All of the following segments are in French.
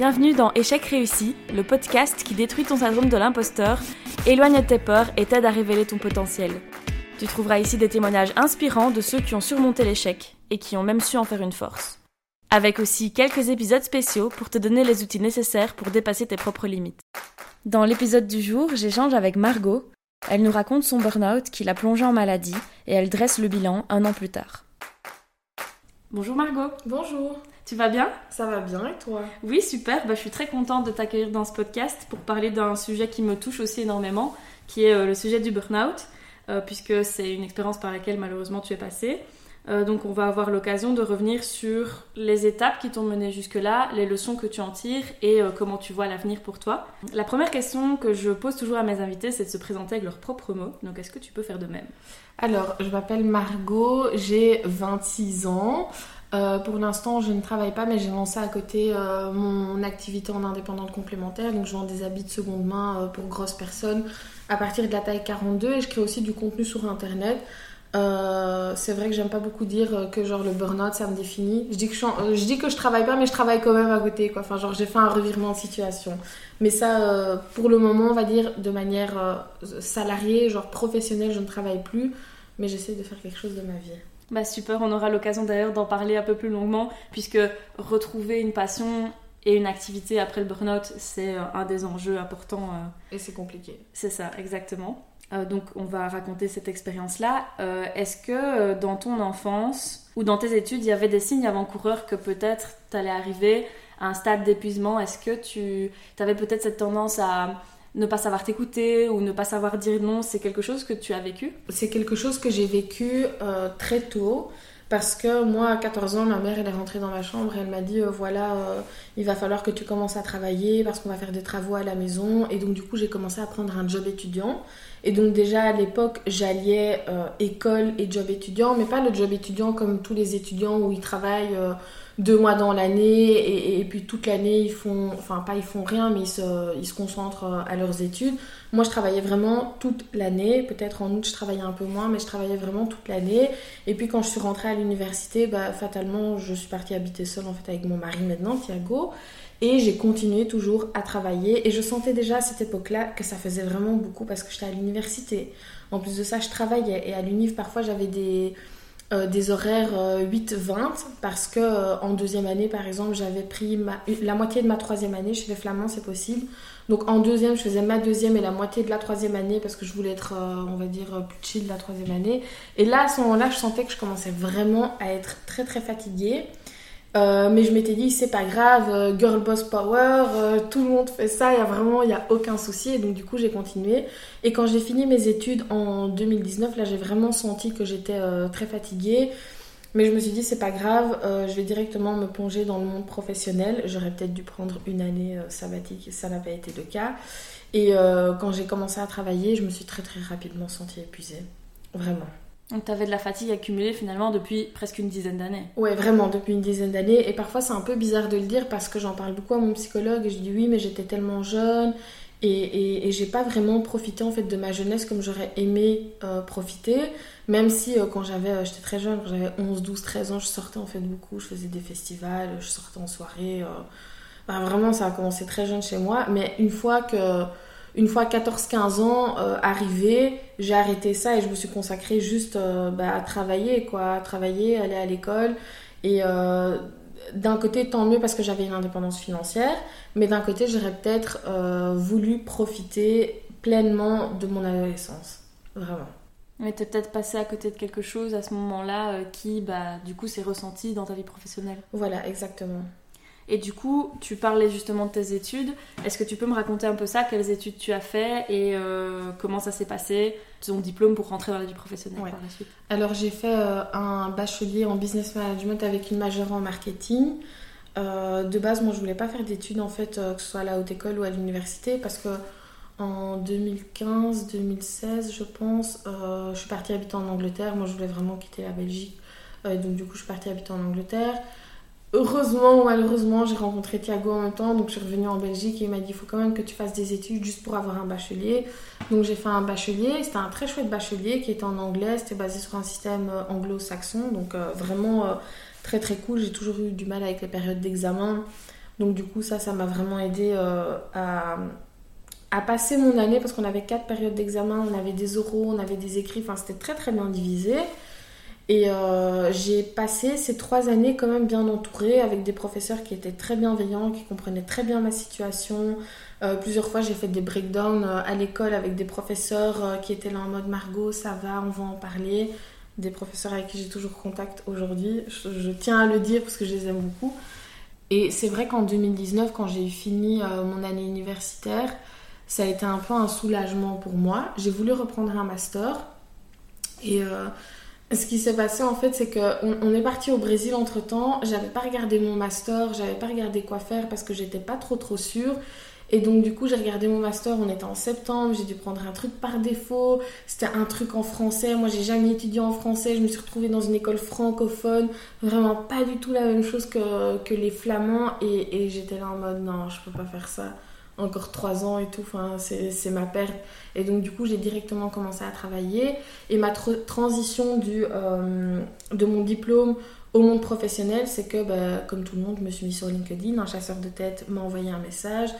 Bienvenue dans Échec réussi, le podcast qui détruit ton syndrome de l'imposteur, éloigne tes peurs et t'aide à révéler ton potentiel. Tu trouveras ici des témoignages inspirants de ceux qui ont surmonté l'échec et qui ont même su en faire une force. Avec aussi quelques épisodes spéciaux pour te donner les outils nécessaires pour dépasser tes propres limites. Dans l'épisode du jour, j'échange avec Margot. Elle nous raconte son burn-out qui l'a plongée en maladie et elle dresse le bilan un an plus tard. Bonjour Margot. Bonjour. Tu vas bien? Ça va bien et toi? Oui, super. Bah, je suis très contente de t'accueillir dans ce podcast pour parler d'un sujet qui me touche aussi énormément, qui est euh, le sujet du burn-out, euh, puisque c'est une expérience par laquelle malheureusement tu es passée. Euh, donc on va avoir l'occasion de revenir sur les étapes qui t'ont mené jusque-là, les leçons que tu en tires et comment tu vois l'avenir pour toi. La première question que je pose toujours à mes invités, c'est de se présenter avec leurs propres mots. Donc est-ce que tu peux faire de même? Alors, je m'appelle Margot, j'ai 26 ans. Euh, pour l'instant, je ne travaille pas, mais j'ai lancé à côté euh, mon activité en indépendante complémentaire. Donc, je vends des habits de seconde main euh, pour grosses personnes à partir de la taille 42 et je crée aussi du contenu sur Internet. C'est vrai que j'aime pas beaucoup dire que genre le burn-out ça me définit. Je dis que je, je, dis que je travaille pas, mais je travaille quand même à côté. Quoi. Enfin, genre j'ai fait un revirement de situation. Mais ça, pour le moment, on va dire de manière salariée, genre professionnelle, je ne travaille plus, mais j'essaie de faire quelque chose de ma vie. Bah super, on aura l'occasion d'ailleurs d'en parler un peu plus longuement, puisque retrouver une passion et une activité après le burn-out, c'est euh, un des enjeux importants. Euh. Et c'est compliqué. C'est ça, exactement. Euh, donc on va raconter cette expérience-là. Est-ce que dans ton enfance ou dans tes études, il y avait des signes avant-coureurs que peut-être tu allais arriver à un stade d'épuisement? Est-ce que tu avais peut-être cette tendance à ne pas savoir t'écouter ou ne pas savoir dire non, c'est quelque chose que tu as vécu? C'est quelque chose que j'ai vécu euh, très tôt. Parce que moi, à 14 ans, ma mère, elle est rentrée dans ma chambre et elle m'a dit, euh, voilà, euh, il va falloir que tu commences à travailler parce qu'on va faire des travaux à la maison. Et donc, du coup, j'ai commencé à prendre un job étudiant. Et donc, déjà, à l'époque, j'alliais école et job étudiant, mais pas le job étudiant comme tous les étudiants où ils travaillent deux mois dans l'année et, puis toute l'année ils font, enfin pas ils font rien mais ils se, ils se concentrent euh, à leurs études. Moi je travaillais vraiment toute l'année, peut-être en août je travaillais un peu moins mais je travaillais vraiment toute l'année. Et puis quand je suis rentrée à l'université, bah, fatalement je suis partie habiter seule en fait avec mon mari maintenant, Thiago. Et j'ai continué toujours à travailler. Et je sentais déjà à cette époque-là que ça faisait vraiment beaucoup parce que j'étais à l'université. En plus de ça, je travaillais. Et à l'univ parfois j'avais des euh, horaires 8-20 euh, parce que euh, en deuxième année par exemple j'avais pris la moitié de ma troisième année chez les Flamands c'est possible. Donc en deuxième je faisais ma deuxième et la moitié de la troisième année parce que je voulais être on va dire plus chill la troisième année. Et là à ce moment là je sentais que je commençais vraiment à être très très fatiguée euh, mais je m'étais dit, c'est pas grave, euh, girl boss power, euh, tout le monde fait ça, il y a vraiment, y a aucun souci. Et donc, du coup, j'ai continué. Et quand j'ai fini mes études en 2019, là, j'ai vraiment senti que j'étais très fatiguée. Mais je me suis dit, c'est pas grave, je vais directement me plonger dans le monde professionnel. J'aurais peut-être dû prendre une année sabbatique, ça n'a pas été le cas. Et quand j'ai commencé à travailler, je me suis très très rapidement sentie épuisée. Vraiment. Donc tu avais de la fatigue accumulée finalement depuis presque une dizaine d'années. Ouais, vraiment, depuis une dizaine d'années. Et parfois c'est un peu bizarre de le dire parce que j'en parle beaucoup à mon psychologue et je dis oui, mais j'étais tellement jeune et, j'ai pas vraiment profité en fait de ma jeunesse comme j'aurais aimé euh, profiter. Même si euh, quand j'avais, euh, j'étais très jeune, quand j'avais 11, 12, 13 ans, je sortais en fait beaucoup, je faisais des festivals, je sortais en soirée. vraiment, ça a commencé très jeune chez moi. Mais une fois que une fois 14-15 ans euh, arrivé, j'ai arrêté ça et je me suis consacrée juste euh, bah, à travailler, quoi, à travailler, aller à l'école. Et euh, d'un côté, tant mieux parce que j'avais une indépendance financière, mais d'un côté, j'aurais peut-être voulu profiter pleinement de mon adolescence. Vraiment. Mais t'es peut-être passé à côté de quelque chose à ce moment-là qui, bah, du coup, s'est ressenti dans ta vie professionnelle. Voilà, exactement. Et du coup, tu parlais justement de tes études. Est-ce que tu peux me raconter un peu ça? Quelles études tu as fait et euh, comment ça s'est passé? Ton diplôme pour rentrer dans la vie professionnelle par la suite Alors, j'ai fait euh, un bachelier en business management avec une majeure en marketing. Euh, de base, moi, je voulais pas faire d'études en fait, que ce soit à la haute école ou à l'université, parce que en 2015-2016, je pense, je suis partie habiter en Angleterre. Moi, je voulais vraiment quitter la Belgique. donc, du coup, je suis partie habiter en Angleterre. Heureusement ou malheureusement, j'ai rencontré Thiago en même temps, donc je suis revenue en Belgique et il m'a dit il faut quand même que tu fasses des études juste pour avoir un bachelier. Donc j'ai fait un bachelier, c'était un très chouette bachelier qui était en anglais, c'était basé sur un système euh, anglo-saxon, donc euh, vraiment euh, très très cool. J'ai toujours eu du mal avec les périodes d'examen. Donc du coup, ça, m'a vraiment aidé à, à passer mon année parce qu'on avait quatre périodes d'examen, on avait des oraux, on avait des écrits, enfin c'était très très bien divisé. Et euh, j'ai passé ces trois années quand même bien entourée avec des professeurs qui étaient très bienveillants, qui comprenaient très bien ma situation. Euh, plusieurs fois, j'ai fait des breakdowns euh, à l'école avec des professeurs qui étaient là en mode Margot, ça va, on va en parler. Des professeurs avec qui j'ai toujours contact aujourd'hui. Je, tiens à le dire parce que je les aime beaucoup. Et c'est vrai qu'en 2019, quand j'ai fini mon année universitaire, ça a été un peu un soulagement pour moi. J'ai voulu reprendre un master. Et ce qui s'est passé en fait, c'est qu'on on est parti au Brésil entre temps. J'avais pas regardé mon master, j'avais pas regardé quoi faire parce que j'étais pas trop trop sûre. Et donc du coup j'ai regardé mon master, on était en septembre, j'ai dû prendre un truc par défaut, c'était un truc en français, moi j'ai jamais étudié en français, je me suis retrouvée dans une école francophone, vraiment pas du tout la même chose que, les flamands. Et, et j'étais là en mode non je peux pas faire ça encore trois ans et tout, enfin, c'est ma perte. Et donc du coup, j'ai directement commencé à travailler. Et ma transition du, euh, de mon diplôme au monde professionnel, c'est que, bah, comme tout le monde, je me suis mis sur LinkedIn. Un chasseur de tête m'a envoyé un message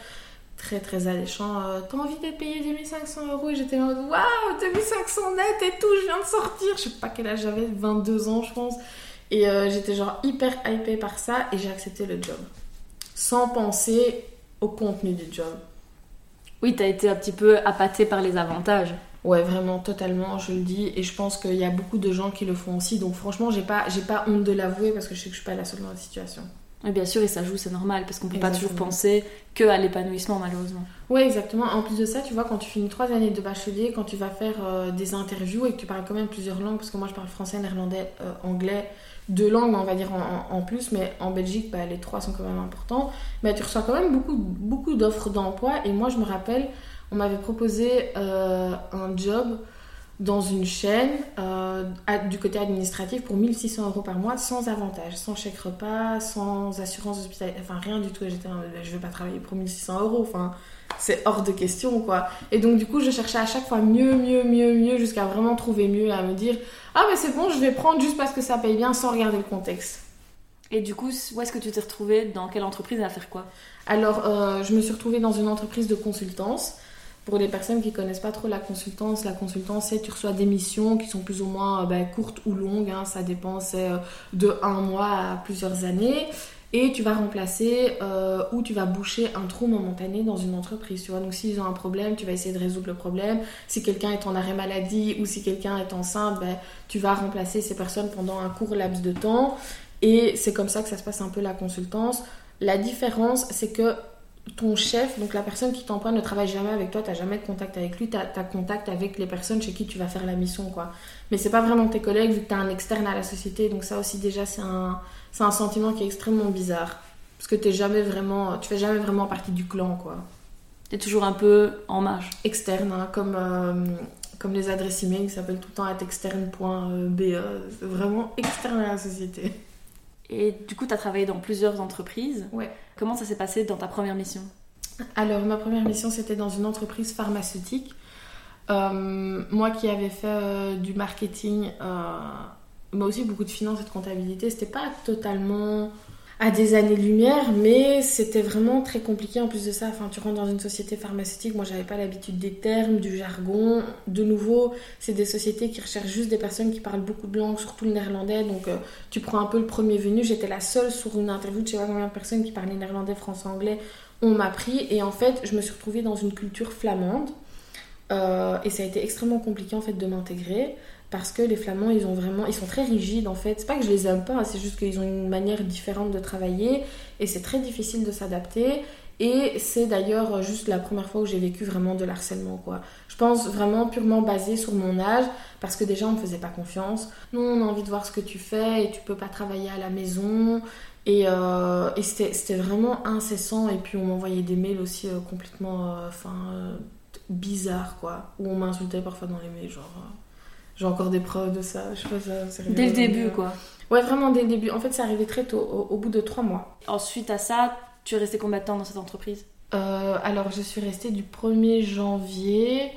très très alléchant. Euh, T'as envie d'être payé 2500 euros? Et j'étais en mode waouh, 2500 net et tout, je viens de sortir. Je sais pas quel âge j'avais, 22 ans, je pense. Et euh, j'étais genre hyper hypée par ça et j'ai accepté le job. Sans penser au contenu du job. Oui, tu as été un petit peu appâté par les avantages. Ouais, vraiment, totalement, je le dis. Et je pense qu'il y a beaucoup de gens qui le font aussi. Donc franchement, j'ai pas, j'ai pas honte de l'avouer parce que je sais que je suis pas la seule dans la situation. Oui, bien sûr, et ça joue, c'est normal, parce qu'on peut pas toujours penser que à l'épanouissement, malheureusement. Ouais, exactement. En plus de ça, tu vois, quand tu finis trois années de bachelier, quand tu vas faire euh, des interviews et que tu parles quand même plusieurs langues, parce que moi je parle français, néerlandais, euh, anglais, deux langues, on va dire en, plus, mais en Belgique, bah, les trois sont quand même importants. Mais tu reçois quand même beaucoup, beaucoup d'offres d'emploi. Et moi, je me rappelle, on m'avait proposé euh, un job dans une chaîne euh, du côté administratif pour 1600 euros par mois sans avantage, sans chèque repas, sans assurance hospitalière, enfin rien du tout. Et j'étais je vais pas travailler pour 1600 euros. Enfin, c'est hors de question, quoi. Et donc, du coup, je cherchais à chaque fois mieux, mieux, mieux, mieux, jusqu'à vraiment trouver mieux, à me dire, ah, mais c'est bon, je vais prendre juste parce que ça paye bien sans regarder le contexte. Et du coup, où est-ce que tu t'es retrouvée? Dans quelle entreprise à faire quoi? Alors, euh, je me suis retrouvée dans une entreprise de consultance. Pour les personnes qui connaissent pas trop la consultance, la consultance, c'est tu reçois des missions qui sont plus ou moins euh, ben, courtes ou longues, hein, ça dépend, c'est euh, de un mois à plusieurs années et tu vas remplacer euh, ou tu vas boucher un trou momentané dans une entreprise. Tu vois, donc s'ils ont un problème, tu vas essayer de résoudre le problème. Si quelqu'un est en arrêt maladie ou si quelqu'un est enceinte, ben, tu vas remplacer ces personnes pendant un court laps de temps. Et c'est comme ça que ça se passe un peu la consultance. La différence, c'est que ton chef, donc la personne qui t'emploie, ne travaille jamais avec toi, tu n'as jamais de contact avec lui, tu as, contact avec les personnes chez qui tu vas faire la mission. quoi. Mais c'est pas vraiment tes collègues vu que tu as un externe à la société, donc ça aussi déjà c'est un, c'est un sentiment qui est extrêmement bizarre. Parce que t'es jamais vraiment, tu fais jamais vraiment partie du clan, quoi. T'es toujours un peu en marge. Externe, hein, comme, euh, comme les adresses email qui s'appellent tout le temps at externe.be. C'est vraiment externe à la société. Et du coup, tu as travaillé dans plusieurs entreprises. Ouais. Comment ça s'est passé dans ta première mission? Alors, ma première mission, c'était dans une entreprise pharmaceutique. Euh, moi qui avais fait euh, du marketing mais aussi beaucoup de finances et de comptabilité. C'était pas totalement à des années-lumière, mais c'était vraiment très compliqué en plus de ça. Enfin, tu rentres dans une société pharmaceutique, moi j'avais pas l'habitude des termes, du jargon. De nouveau, c'est des sociétés qui recherchent juste des personnes qui parlent beaucoup de langues, surtout le néerlandais. Donc euh, tu prends un peu le premier venu. J'étais la seule sur une interview de je sais pas combien de personnes qui parlaient néerlandais, français, anglais. On m'a pris et en fait, je me suis retrouvée dans une culture flamande. Euh, et ça a été extrêmement compliqué en fait de m'intégrer parce que les Flamands, ils ont vraiment, ils sont très rigides en fait. C'est pas que je les aime pas, c'est juste qu'ils ont une manière différente de travailler et c'est très difficile de s'adapter. Et c'est d'ailleurs juste la première fois où j'ai vécu vraiment de l'harcèlement quoi. Je pense vraiment purement basé sur mon âge parce que déjà on me faisait pas confiance. Non, on a envie de voir ce que tu fais et tu peux pas travailler à la maison. Et, euh, c'était vraiment incessant. Et puis on m'envoyait des mails aussi euh, complètement euh, enfin, bizarres quoi. Où on m'insultait parfois dans les mails, genre j'ai encore des preuves de ça. Je sais pas, dès le début, quoi. Ouais, vraiment dès le début. En fait, c'est arrivé très tôt, au, bout de trois mois. Ensuite à ça, tu es resté combien de temps dans cette entreprise? Euh, Alors, je suis restée du 1er janvier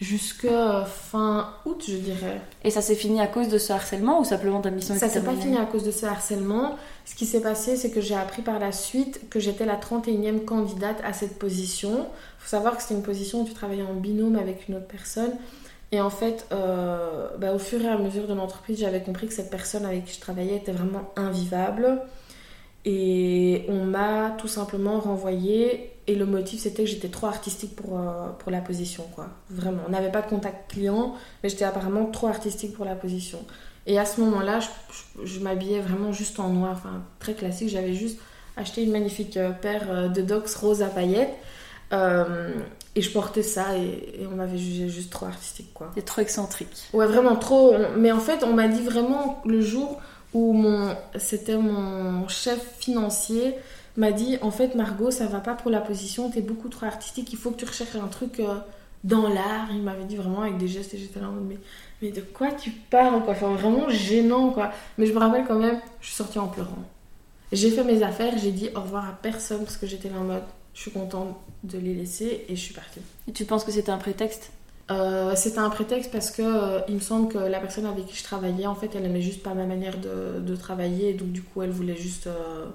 jusqu'à fin août, je dirais. Et ça s'est fini à cause de ce harcèlement ou simplement ta mission Ça s'est pas fini à cause de ce harcèlement. Ce qui s'est passé, c'est que j'ai appris par la suite que j'étais la 31e candidate à cette position. Il faut savoir que c'était une position où tu travaillais en binôme avec une autre personne. Et en fait, euh, bah, au fur et à mesure de l'entreprise, j'avais compris que cette personne avec qui je travaillais était vraiment invivable. Et on m'a tout simplement renvoyé. Et le motif, c'était que j'étais trop artistique pour, euh, pour la position, quoi. Vraiment. On n'avait pas de contact client, mais j'étais apparemment trop artistique pour la position. Et à ce moment-là, je, m'habillais vraiment juste en noir, enfin, très classique. J'avais juste acheté une magnifique euh, paire de docks rose à paillettes. Et je portais ça et, on m'avait jugé juste trop artistique, quoi. Et trop excentrique. Ouais, vraiment trop. Mais en fait, on m'a dit vraiment le jour où mon, c'était mon chef financier m'a dit en fait Margot ça va pas pour la position t'es beaucoup trop artistique il faut que tu recherches un truc euh, dans l'art il m'avait dit vraiment avec des gestes et j'étais là mais mais de quoi tu parles quoi? Enfin vraiment gênant quoi mais je me rappelle quand même je suis sortie en pleurant j'ai fait mes affaires j'ai dit au revoir à personne parce que j'étais là en mode je suis contente de les laisser et je suis partie et tu penses que c'était un prétexte? Euh, c'était un prétexte parce que euh, il me semble que la personne avec qui je travaillais, en fait, elle aimait juste pas ma manière de, de travailler, et donc du coup, elle voulait juste, euh,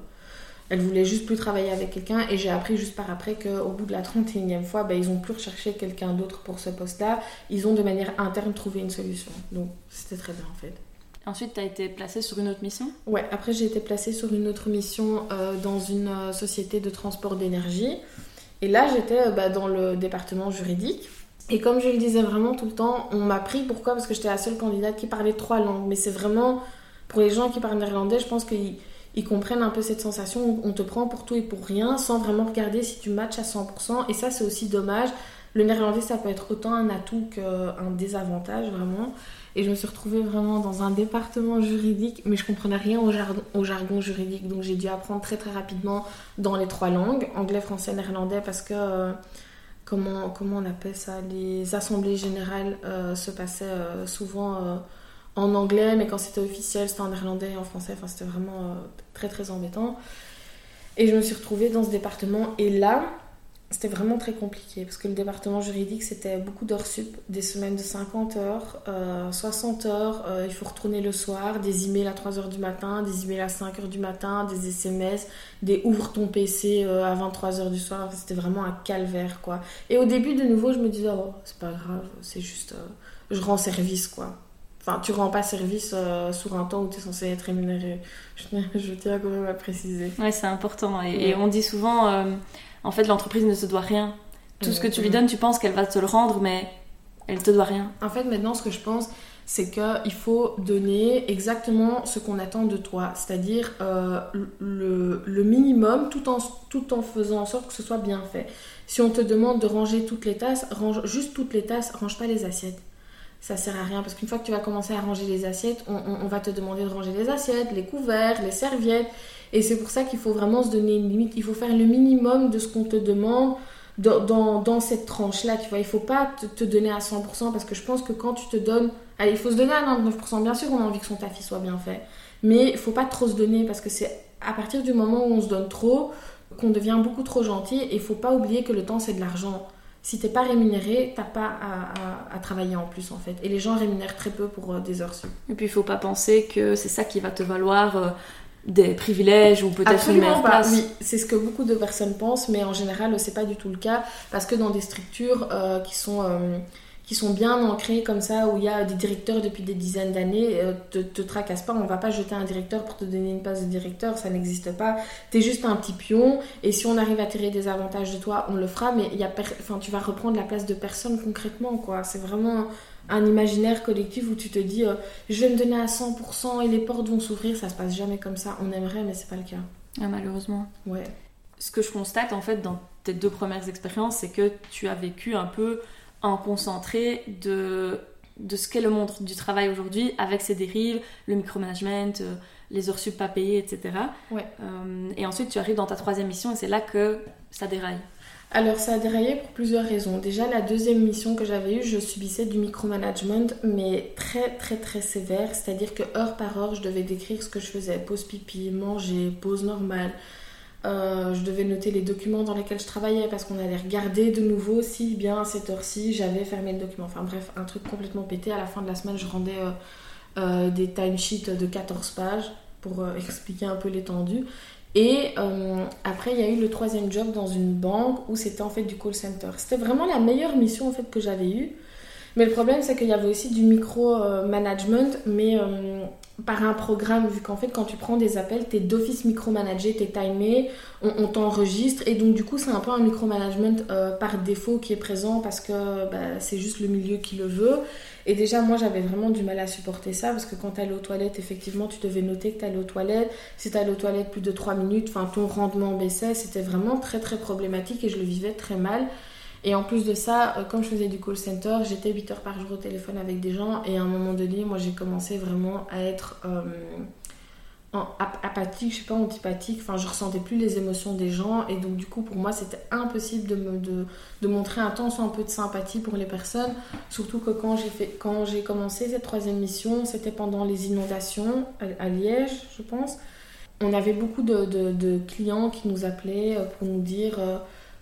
elle voulait juste plus travailler avec quelqu'un. Et j'ai appris juste par après qu'au bout de la 31e fois, bah, ils ont plus recherché quelqu'un d'autre pour ce poste-là. Ils ont de manière interne trouvé une solution. Donc c'était très bien en fait. Ensuite, tu as été placée sur une autre mission? Ouais, après j'ai été placée sur une autre mission dans une société de transport d'énergie. Et là, j'étais bah, dans le département juridique. Et comme je le disais vraiment tout le temps, on m'a pris. Pourquoi? Parce que j'étais la seule candidate qui parlait trois langues. Mais c'est vraiment, pour les gens qui parlent néerlandais, je pense qu'ils ils comprennent un peu cette sensation où on te prend pour tout et pour rien sans vraiment regarder si tu matches à 100%. Et ça, c'est aussi dommage. Le néerlandais, ça peut être autant un atout qu'un désavantage, vraiment. Et je me suis retrouvée vraiment dans un département juridique, mais je comprenais rien au, jargon, juridique. Donc j'ai dû apprendre très très rapidement dans les trois langues, anglais, français, néerlandais, parce que... Euh, comment, comment on appelle ça? Les assemblées générales euh, se passaient euh, souvent en anglais, mais quand c'était officiel, c'était en néerlandais et en français. Enfin, c'était vraiment très très embêtant. Et je me suis retrouvée dans ce département. Et là, c'était vraiment très compliqué parce que le département juridique c'était beaucoup d'heures sup, des semaines de 50 heures, 60 euh, heures, euh, il faut retourner le soir, des emails à 3 heures du matin, des emails à 5 heures du matin, des SMS, des ouvre ton PC euh, à 23 heures du soir, c'était vraiment un calvaire quoi. Et au début de nouveau je me disais oh c'est pas grave, c'est juste je rends service quoi. Enfin, tu rends pas service sur un temps où tu es censé être rémunéré. Je, tiens quand même à préciser. Ouais, c'est important. Et, et, on dit souvent, en fait, l'entreprise ne se doit rien. Tout ce que tu lui donnes, tu penses qu'elle va te le rendre, mais elle te doit rien. En fait, maintenant, ce que je pense, c'est qu'il faut donner exactement ce qu'on attend de toi, c'est-à-dire euh, le, minimum tout en, tout en faisant en sorte que ce soit bien fait. Si on te demande de ranger toutes les tasses, range juste toutes les tasses, range pas les assiettes. Ça sert à rien parce qu'une fois que tu vas commencer à ranger les assiettes, on va te demander de ranger les assiettes, les couverts, les serviettes. Et c'est pour ça qu'il faut vraiment se donner une limite. Il faut faire le minimum de ce qu'on te demande dans, dans, cette tranche-là. Tu vois, il faut pas te, donner à 100% parce que je pense que quand tu te donnes. Allez, il faut se donner à 99%. Bien sûr, on a envie que son taf soit bien fait. Mais il faut pas trop se donner parce que c'est à partir du moment où on se donne trop qu'on devient beaucoup trop gentil. Et il faut pas oublier que le temps, c'est de l'argent. Si t'es pas rémunéré, t'as pas à, travailler en plus en fait. Et les gens rémunèrent très peu pour euh, des heures. Et puis il faut pas penser que c'est ça qui va te valoir euh, des privilèges ou peut-être une meilleure pas. Oui, c'est ce que beaucoup de personnes pensent, mais en général, c'est pas du tout le cas parce que dans des structures euh, qui sont euh, qui sont bien ancrées comme ça, où il y a des directeurs depuis des dizaines d'années, euh, te, te tracasse pas, on va pas jeter un directeur pour te donner une place de directeur, ça n'existe pas. Tu es juste un petit pion, et si on arrive à tirer des avantages de toi, on le fera, mais il y a enfin, tu vas reprendre la place de personne concrètement, quoi. C'est vraiment un imaginaire collectif où tu te dis euh, je vais me donner à 100% et les portes vont s'ouvrir, ça se passe jamais comme ça. On aimerait, mais c'est pas le cas. Ah, malheureusement. Ouais. Ce que je constate en fait dans tes deux premières expériences, c'est que tu as vécu un peu en concentré de, de ce qu'est le monde du travail aujourd'hui avec ses dérives, le micromanagement, euh, les heures sup pas payées, etc. Ouais. Euh, et ensuite tu arrives dans ta troisième mission et c'est là que ça déraille. Alors ça a déraillé pour plusieurs raisons. Déjà la deuxième mission que j'avais eue, je subissais du micromanagement mais très très très sévère, c'est-à-dire que heure par heure je devais décrire ce que je faisais, pause pipi, manger, pause normale, Euh, je devais noter les documents dans lesquels je travaillais parce qu'on allait regarder de nouveau si bien à cette heure-ci j'avais fermé le document. Enfin bref, un truc complètement pété. À la fin de la semaine, je rendais euh, euh, des timesheets de 14 pages pour expliquer un peu l'étendue. Et après, il y a eu le troisième job dans une banque où c'était en fait du call center. C'était vraiment la meilleure mission en fait que j'avais eue. Mais le problème, c'est qu'il y avait aussi du micro-management, mais par un programme, vu qu'en fait, quand tu prends des appels, tu es d'office micromanagé, tu es timé, on, t'enregistre, et donc du coup, c'est un peu un micromanagement euh, par défaut qui est présent parce que bah, c'est juste le milieu qui le veut. Et déjà, moi, j'avais vraiment du mal à supporter ça parce que quand tu allais aux toilettes, effectivement, tu devais noter que tu allais aux toilettes. Si tu allais aux toilettes plus de 3 minutes, ton rendement baissait. C'était vraiment très, très problématique et je le vivais très mal. Et en plus de ça, euh, comme je faisais du call center, j'étais 8 heures par jour au téléphone avec des gens. Et à un moment donné, moi, j'ai commencé vraiment à être euh, apathique, je sais pas, antipathique. Enfin, je ressentais plus les émotions des gens. Et donc, du coup, pour moi, c'était impossible de, de, montrer un temps soit un peu de sympathie pour les personnes. Surtout que quand j'ai, commencé cette troisième mission, c'était pendant les inondations à, Liège, je pense. On avait beaucoup de, de, clients qui nous appelaient euh, pour nous dire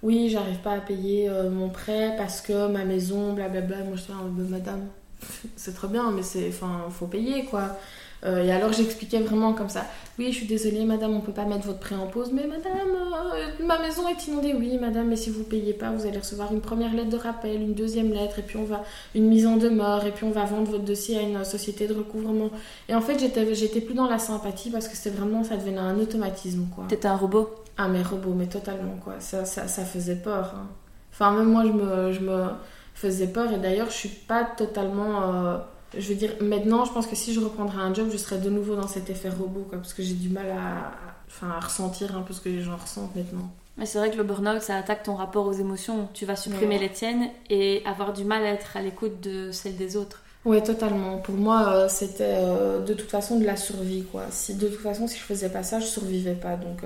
oui, j'arrive pas à payer euh, mon prêt parce que ma maison, blablabla. Moi, je dis, oh, madame, c'est très bien, mais c'est, enfin, faut payer quoi. Euh, et alors j'expliquais vraiment comme ça. Oui, je suis désolée, madame, on peut pas mettre votre prêt en pause. Mais madame, euh, ma maison est inondée. Oui, madame, mais si vous payez pas, vous allez recevoir une première lettre de rappel, une deuxième lettre, et puis on va une mise en demeure, et puis on va vendre votre dossier à une société de recouvrement. Et en fait, j'étais, j'étais plus dans la sympathie parce que c'était vraiment, ça devenait un automatisme quoi. T'étais un robot? Ah mais robot, mais totalement quoi. Ça, ça, ça faisait peur. Hein. Enfin même moi, je me, je me faisais peur. Et d'ailleurs, je suis pas totalement euh, je veux dire, maintenant, je pense que si je reprendrais un job, je serais de nouveau dans cet effet robot, quoi, parce que j'ai du mal à, enfin, à ressentir un peu ce que les gens ressentent maintenant. Mais c'est vrai que le burn-out, ça attaque ton rapport aux émotions. Tu vas supprimer les tiennes et avoir du mal à être à l'écoute de celles des autres. Oui, totalement. Pour moi, euh, c'était euh, de toute façon de la survie, quoi. Si, de toute façon, si je faisais pas ça, je survivais pas. Donc,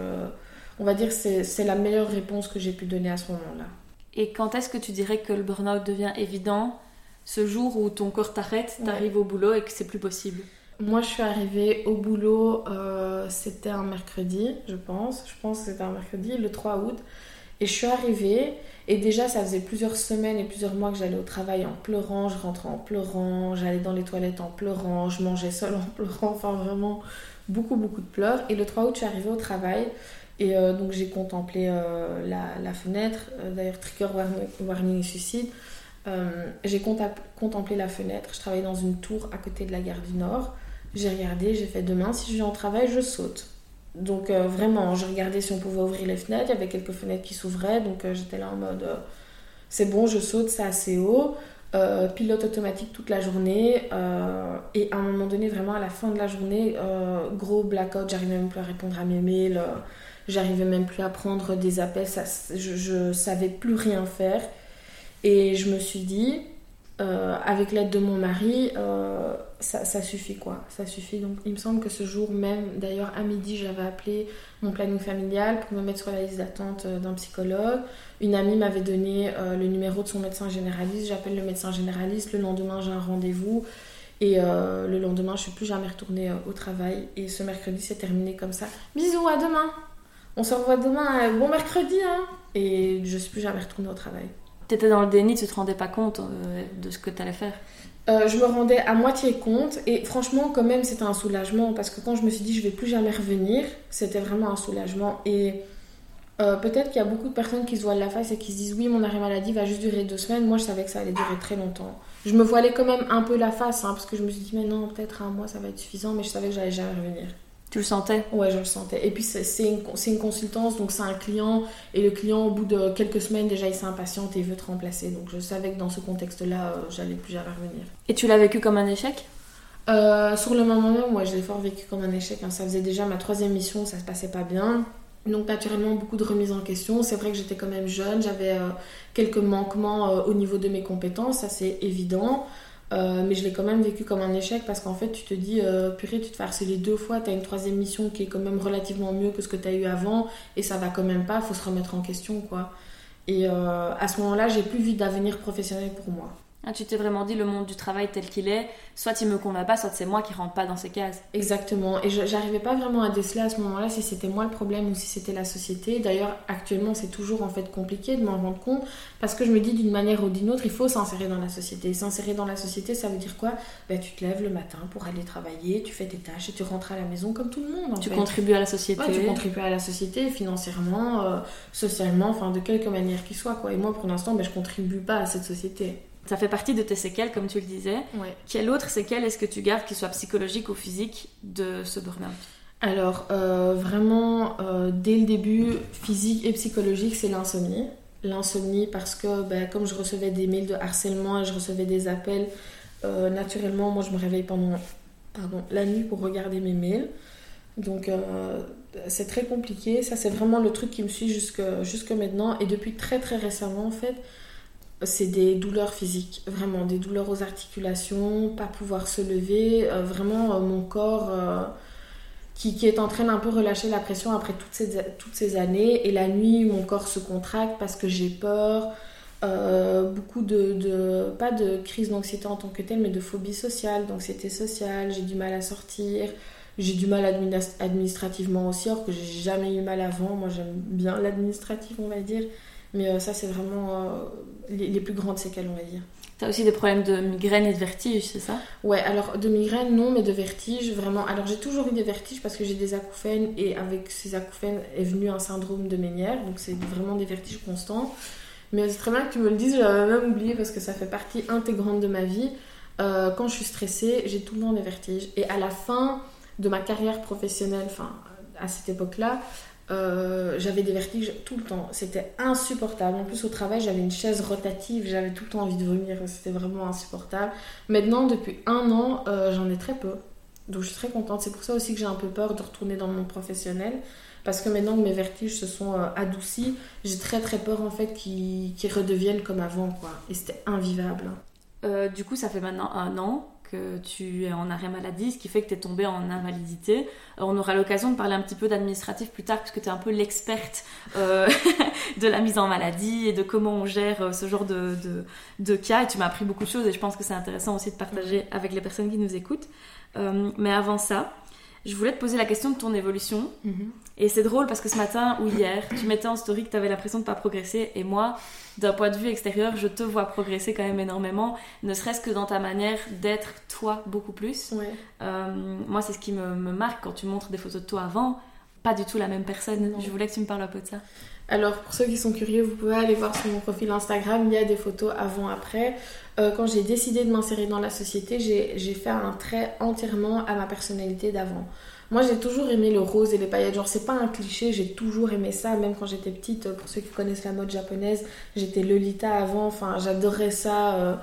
on va dire que c'est la meilleure réponse que j'ai pu donner à ce moment-là. Et quand est-ce que tu dirais que le burn-out devient évident ce jour où ton corps t'arrête, t'arrives au boulot et que c'est plus possible? Moi, je suis arrivée au boulot, euh, c'était un mercredi, je pense. Je pense que c'était un mercredi, le 3 août. Et je suis arrivée, et déjà, ça faisait plusieurs semaines et plusieurs mois que j'allais au travail en pleurant, je rentrais en pleurant, j'allais dans les toilettes en pleurant, je mangeais seule en pleurant, enfin vraiment beaucoup, beaucoup de pleurs. Et le 3 août, je suis arrivée au travail. Et euh, donc j'ai contemplé euh, la, fenêtre, d'ailleurs trigger warning, suicide. Euh, j'ai contemplé la fenêtre. Je travaillais dans une tour à côté de la gare du Nord. J'ai regardé, j'ai fait demain, si je viens au travail, je saute. Donc euh, vraiment, j'ai regardé si on pouvait ouvrir les fenêtres. Il y avait quelques fenêtres qui s'ouvraient, donc euh, j'étais là en mode c'est bon, je saute, c'est assez haut. pilote automatique toute la journée. et à un moment donné, vraiment à la fin de la journée, gros blackout, j'arrivais même plus à répondre à mes mails. J'arrivais même plus à prendre des appels. Je, je savais plus rien faire. Et je me suis dit, euh, avec l'aide de mon mari, euh, ça, suffit quoi, ça suffit. Donc il me semble que ce jour même, d'ailleurs à midi, j'avais appelé mon planning familial pour me mettre sur la liste d'attente euh, d'un psychologue. Une amie m'avait donné le numéro de son médecin généraliste, j'appelle le médecin généraliste, le lendemain j'ai un rendez-vous. Et le lendemain, je suis plus jamais retournée au travail. Et ce mercredi, c'est terminé comme ça. Bisous, à demain. On se revoit demain. bon mercredi, hein. Et je suis plus jamais retournée au travail. T'étais dans le déni, tu te rendais pas compte euh, de ce que tu allais faire euh, je me rendais à moitié compte et franchement quand même c'était un soulagement parce que quand je me suis dit je vais plus jamais revenir c'était vraiment un soulagement et euh, peut-être qu'il y a beaucoup de personnes qui se voilent la face et qui se disent oui mon arrêt maladie va juste durer deux semaines moi je savais que ça allait durer très longtemps je me voilais quand même un peu la face hein, parce que je me suis dit mais non peut-être un mois ça va être suffisant mais je savais que j'allais jamais revenir tu le sentais? Ouais, je le sentais. Et puis, c'est une, une, consultance, donc c'est un client. Et le client, au bout de quelques semaines, déjà, il s'impatiente et veut te remplacer. Donc, je savais que dans ce contexte-là, euh, j'allais plus jamais revenir. Et tu l'as vécu comme un échec? Euh, Sur le moment même, moi, je l'ai fort vécu comme un échec. Hein. Ça faisait déjà ma troisième mission, ça se passait pas bien. Donc, naturellement, beaucoup de remises en question. C'est vrai que j'étais quand même jeune, j'avais euh, quelques manquements au niveau de mes compétences, ça c'est évident. Euh, mais je l'ai quand même vécu comme un échec parce qu'en fait, tu te dis, euh, purée, tu te fais harceler deux fois, tu as une troisième mission qui est quand même relativement mieux que ce que tu as eu avant et ça va quand même pas, faut se remettre en question quoi. Et euh, à ce moment-là, j'ai plus vu d'avenir professionnel pour moi. Ah, tu t'es vraiment dit le monde du travail tel qu'il est, soit il me convient pas, soit c'est moi qui rentre pas dans ces cases. Exactement. Et j'arrivais pas vraiment à déceler à ce moment-là si c'était moi le problème ou si c'était la société. D'ailleurs, actuellement, c'est toujours en fait compliqué de m'en rendre compte parce que je me dis d'une manière ou d'une autre, il faut s'insérer dans la société. S'insérer dans la société, ça veut dire quoi? Ben, Tu te lèves le matin pour aller travailler, tu fais tes tâches et tu rentres à la maison comme tout le monde. tu contribues à la société. tu contribues à la société financièrement, euh, socialement, enfin de quelque manière qu'il soit. Quoi. Et moi, pour l'instant, ben, je contribue pas à cette société. Ça fait partie de tes séquelles, comme tu le disais. Quelle autre séquelle est-ce que tu gardes, qu'il soit psychologique ou physique, de ce burn-out? Alors, euh, vraiment, euh, dès le début, physique et psychologique, c'est l'insomnie. L'insomnie parce que, ben, comme je recevais des mails de harcèlement et je recevais des appels, euh, naturellement, moi, je me réveille pendant pardon, la nuit pour regarder mes mails. Donc, c'est très compliqué. Ça, c'est vraiment le truc qui me suit jusque, jusque maintenant. Et depuis très, très récemment, en fait, c'est des douleurs physiques, vraiment des douleurs aux articulations, pas pouvoir se lever, euh, vraiment euh, mon corps euh, qui, est en train d'un peu relâcher la pression après toutes ces, toutes ces années. Et la nuit, mon corps se contracte parce que j'ai peur. beaucoup de, de, pas de crise d'anxiété en tant que telle, mais de phobie sociale, d'anxiété sociale, j'ai du mal à sortir, j'ai du mal administrativement aussi, alors que j'ai jamais eu mal avant. Moi, j'aime bien l'administratif, on va dire. Mais euh, ça, c'est vraiment euh, les, plus grandes séquelles, on va dire. Tu as aussi des problèmes de migraine et de vertige, c'est ça? Ouais, alors de migraine, non, mais de vertige, vraiment. Alors j'ai toujours eu des vertiges parce que j'ai des acouphènes et avec ces acouphènes est venu un syndrome de Ménière, donc c'est vraiment des vertiges constants. Mais c'est très bien que tu me le dises, j'avais même oublié parce que ça fait partie intégrante de ma vie. Euh, quand je suis stressée, j'ai tout le temps des vertiges. Et à la fin de ma carrière professionnelle, enfin à cette époque-là, euh, j'avais des vertiges tout le temps. C'était insupportable. En plus, au travail, j'avais une chaise rotative. J'avais tout le temps envie de vomir. C'était vraiment insupportable. Maintenant, depuis un an, euh, j'en ai très peu. Donc, je suis très contente. C'est pour ça aussi que j'ai un peu peur de retourner dans le monde professionnel. Parce que maintenant que mes vertiges se sont euh, adoucis, j'ai très très peur en fait qu'ils redeviennent comme avant. quoi. Et c'était invivable. du coup, ça fait maintenant un an que tu es en arrêt maladie, ce qui fait que tu es tombée en invalidité. Euh, on aura l'occasion de parler un petit peu d'administratif plus tard, puisque tu es un peu l'experte euh, de la mise en maladie et de comment on gère euh, ce genre de, de, cas. Et tu m'as appris beaucoup de choses et je pense que c'est intéressant aussi de partager avec les personnes qui nous écoutent. mais avant ça, je voulais te poser la question de ton évolution. Mhm. Et c'est drôle parce que ce matin ou hier, tu mettais en story que tu avais l'impression de ne pas progresser. Et moi, d'un point de vue extérieur, je te vois progresser quand même énormément, ne serait-ce que dans ta manière d'être toi beaucoup plus. Euh, moi, c'est ce qui me, marque quand tu montres des photos de toi avant. Pas du tout la même personne. Je voulais que tu me parles un peu de ça. Alors, pour ceux qui sont curieux, vous pouvez aller voir sur mon profil Instagram, il y a des photos avant-après. Euh, quand j'ai décidé de m'insérer dans la société, j'ai fait un trait entièrement à ma personnalité d'avant. Moi, j'ai toujours aimé le rose et les paillettes. Genre, c'est pas un cliché, j'ai toujours aimé ça. Même quand j'étais petite, pour ceux qui connaissent la mode japonaise, j'étais Lolita avant. Enfin, j'adorais ça. Euh.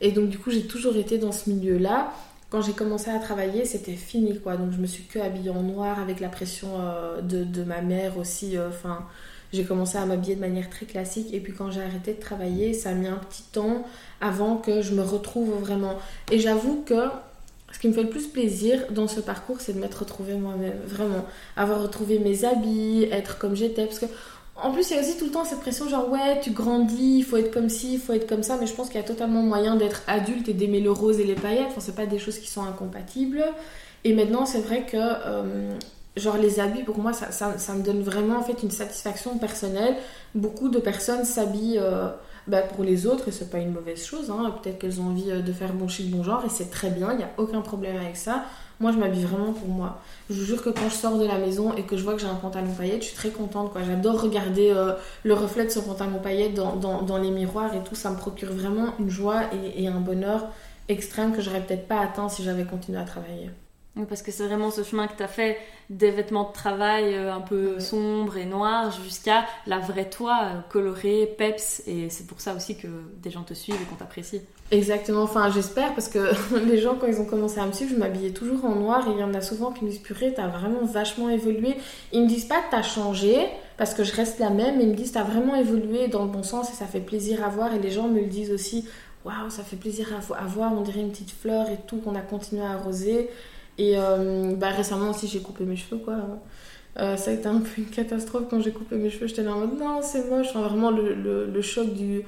Et donc, du coup, j'ai toujours été dans ce milieu-là. Quand j'ai commencé à travailler, c'était fini, quoi. Donc, je me suis que habillée en noir avec la pression euh, de, ma mère aussi. Euh, enfin, j'ai commencé à m'habiller de manière très classique. Et puis, quand j'ai arrêté de travailler, ça a mis un petit temps avant que je me retrouve vraiment. Et j'avoue que ce qui me fait le plus plaisir dans ce parcours, c'est de m'être retrouvée moi-même, vraiment. Avoir retrouvé mes habits, être comme j'étais. Parce que, en plus, il y a aussi tout le temps cette pression genre, ouais, tu grandis, il faut être comme ci, il faut être comme ça. Mais je pense qu'il y a totalement moyen d'être adulte et d'aimer le rose et les paillettes. Enfin, c'est pas des choses qui sont incompatibles. Et maintenant, c'est vrai que, euh, genre, les habits, pour moi, ça, me donne vraiment en fait une satisfaction personnelle. Beaucoup de personnes s'habillent. Euh, bah, pour les autres, et c'est pas une mauvaise chose, hein. peut-être qu'elles ont envie euh, de faire bon chic, bon genre, et c'est très bien, il n'y a aucun problème avec ça. Moi, je m'habille vraiment pour moi. Je vous jure que quand je sors de la maison et que je vois que j'ai un pantalon paillette, je suis très contente. J'adore regarder euh, le reflet de ce pantalon paillette dans, les miroirs et tout. Ça me procure vraiment une joie et, et un bonheur extrême que j'aurais peut-être pas atteint si j'avais continué à travailler. Parce que c'est vraiment ce chemin que tu as fait des vêtements de travail euh, un peu sombres et noirs jusqu'à la vraie toi euh, colorée, peps. Et c'est pour ça aussi que des gens te suivent et qu'on t'apprécie. Exactement, enfin j'espère parce que les gens quand ils ont commencé à me suivre, je m'habillais toujours en noir et il y en a souvent qui me disent purée, t'as vraiment vachement évolué. Ils me disent pas que t'as changé parce que je reste la même, mais ils me disent t'as vraiment évolué dans le bon sens et ça fait plaisir à voir et les gens me le disent aussi waouh, ça fait plaisir à voir, on dirait une petite fleur et tout qu'on a continué à arroser. Et euh, bah, récemment aussi, j'ai coupé mes cheveux, quoi. Euh, ça a été un peu une catastrophe quand j'ai coupé mes cheveux. J'étais là en mode non, c'est moche. Enfin, vraiment le, le, choc du,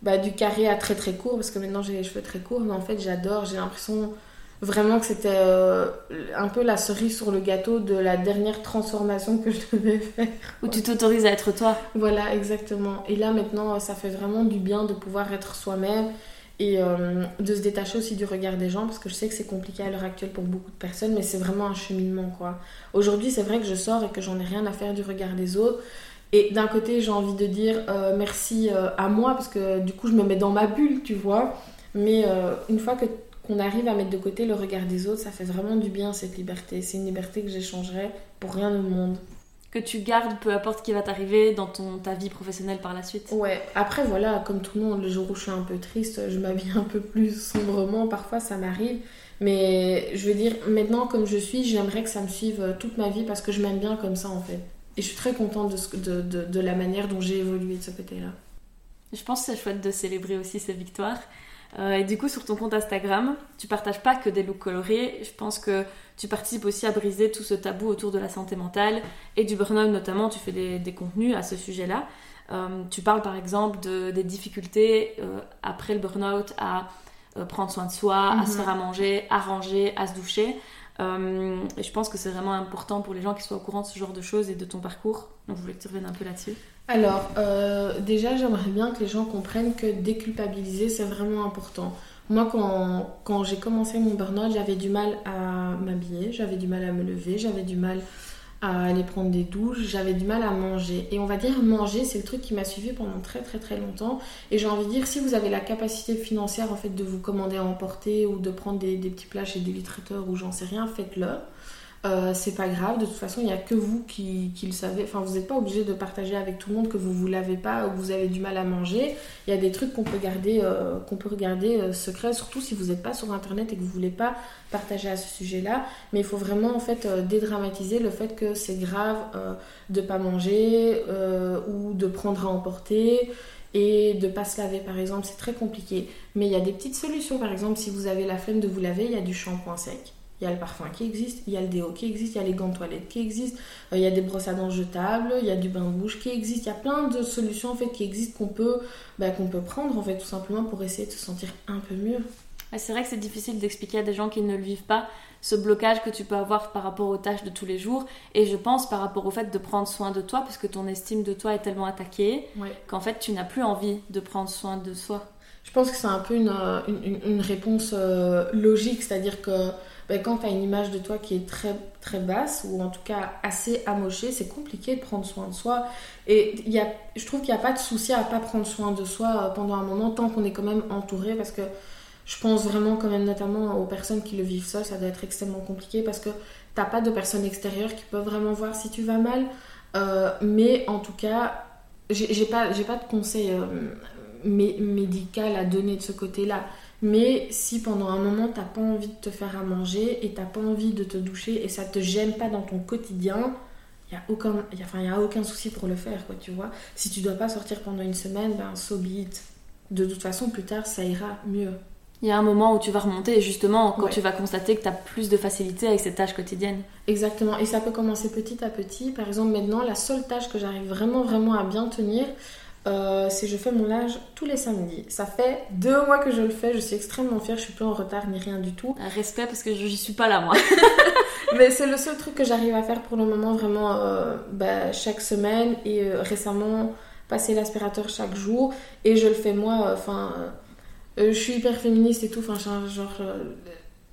bah, du carré à très très court, parce que maintenant j'ai les cheveux très courts, mais en fait j'adore, j'ai l'impression vraiment que c'était euh, un peu la cerise sur le gâteau de la dernière transformation que je devais faire. Où tu t'autorises à être toi. Voilà, exactement. Et là maintenant, ça fait vraiment du bien de pouvoir être soi-même et euh, de se détacher aussi du regard des gens parce que je sais que c'est compliqué à l'heure actuelle pour beaucoup de personnes mais c'est vraiment un cheminement quoi. Aujourd'hui c'est vrai que je sors et que j'en ai rien à faire du regard des autres. Et d'un côté j'ai envie de dire euh, merci euh, à moi parce que du coup je me mets dans ma bulle tu vois. Mais une fois que qu'on arrive à mettre de côté le regard des autres ça fait vraiment du bien cette liberté. C'est une liberté que j'échangerais pour rien au monde que tu gardes peu importe ce qui va t'arriver dans ton, ta vie professionnelle par la suite. Ouais, après voilà, comme tout le monde, le jour où je suis un peu triste, je m'habille un peu plus sombrement, parfois ça m'arrive. Mais je veux dire, maintenant comme je suis, j'aimerais que ça me suive toute ma vie parce que je m'aime bien comme ça en fait. Et je suis très contente de, de, de la manière dont j'ai évolué de ce côté-là. Je pense que c'est chouette de célébrer aussi ces victoires. Euh, et du coup, sur ton compte Instagram, tu partages pas que des looks colorés. Je pense que tu participes aussi à briser tout ce tabou autour de la santé mentale et du burn-out notamment. Tu fais des, contenus à ce sujet-là. Euh, tu parles par exemple de, des difficultés euh, après le burn-out à prendre soin de soi, à se mhm. faire à manger, à ranger, à se doucher. et je pense que c'est vraiment important pour les gens qui soient au courant de ce genre de choses et de ton parcours. Donc je voulais que tu reviennes un peu là-dessus. Alors, euh, déjà, j'aimerais bien que les gens comprennent que déculpabiliser, c'est vraiment important. Moi, quand, j'ai commencé mon burn-out, j'avais du mal à m'habiller, j'avais du mal à me lever, j'avais du mal à aller prendre des douches, j'avais du mal à manger. Et on va dire manger, c'est le truc qui m'a suivi pendant très très très longtemps. Et j'ai envie de dire, si vous avez la capacité financière en fait de vous commander à emporter ou de prendre des, petits plats chez des traiteurs ou j'en sais rien, faites-le. Euh, c'est pas grave, de toute façon, il n'y a que vous qui, le savez. Enfin, vous n'êtes pas obligé de partager avec tout le monde que vous ne l'avez pas ou que vous avez du mal à manger. Il y a des trucs qu'on peut garder, euh, qu'on peut regarder euh, secrets, surtout si vous n'êtes pas sur internet et que vous voulez pas partager à ce sujet-là. Mais il faut vraiment en fait dédramatiser le fait que c'est grave de pas manger ou de prendre à emporter et de pas se laver par exemple, c'est très compliqué. Mais il y a des petites solutions, par exemple, si vous avez la flemme de vous laver, il y a du shampoing sec il y a le parfum qui existe, il y a le déo qui existe, il y a les gants de toilette qui existent, euh, il y a des brosses à dents jetables, il y a du bain de bouche qui existe, il y a plein de solutions en fait qui existent qu'on peut, bah, qu'on peut prendre en fait tout simplement pour essayer de se sentir un peu mieux. C'est vrai que c'est difficile d'expliquer à des gens qui ne le vivent pas ce blocage que tu peux avoir par rapport aux tâches de tous les jours et je pense par rapport au fait de prendre soin de toi parce que ton estime de toi est tellement attaquée qu'en fait tu n'as plus envie de prendre soin de soi. Je pense que c'est un peu une, euh, une, une réponse euh, logique, c'est-à-dire que ben, quand tu as une image de toi qui est très, très basse, ou en tout cas assez amochée, c'est compliqué de prendre soin de soi. Et je trouve qu'il n'y a pas de souci à pas prendre soin de soi euh, pendant un moment, tant qu'on est quand même entouré, parce que je pense vraiment quand même notamment aux personnes qui le vivent seul, ça doit être extrêmement compliqué, parce que t'as pas de personnes extérieures qui peuvent vraiment voir si tu vas mal. Euh, mais en tout cas, j'ai pas, pas de conseil euh, médical à donner de ce côté-là. Mais si pendant un moment t'as pas envie de te faire à manger et t'as pas envie de te doucher et ça te gêne pas dans ton quotidien, il n'y a, aucun, y a, a aucun souci pour le faire, quoi, tu vois. Si tu dois pas sortir pendant une semaine, ben so be De toute façon, plus tard, ça ira mieux. Il y a un moment où tu vas remonter, justement, quand tu vas constater que tu as plus de facilité avec ces tâches quotidiennes. Exactement, et ça peut commencer petit à petit. Par exemple, maintenant, la seule tâche que j'arrive vraiment, vraiment à bien tenir, euh, c'est je fais mon linge tous les samedis. Ça fait deux mois que je le fais, je suis extrêmement fière, je suis plus en retard ni rien du tout. Respect parce que je n'y suis pas là moi. Mais c'est le seul truc que j'arrive à faire pour le moment vraiment euh, bah, chaque semaine et euh, récemment passer l'aspirateur chaque jour et je le fais moi. Enfin, je suis hyper féministe et tout. Enfin, genre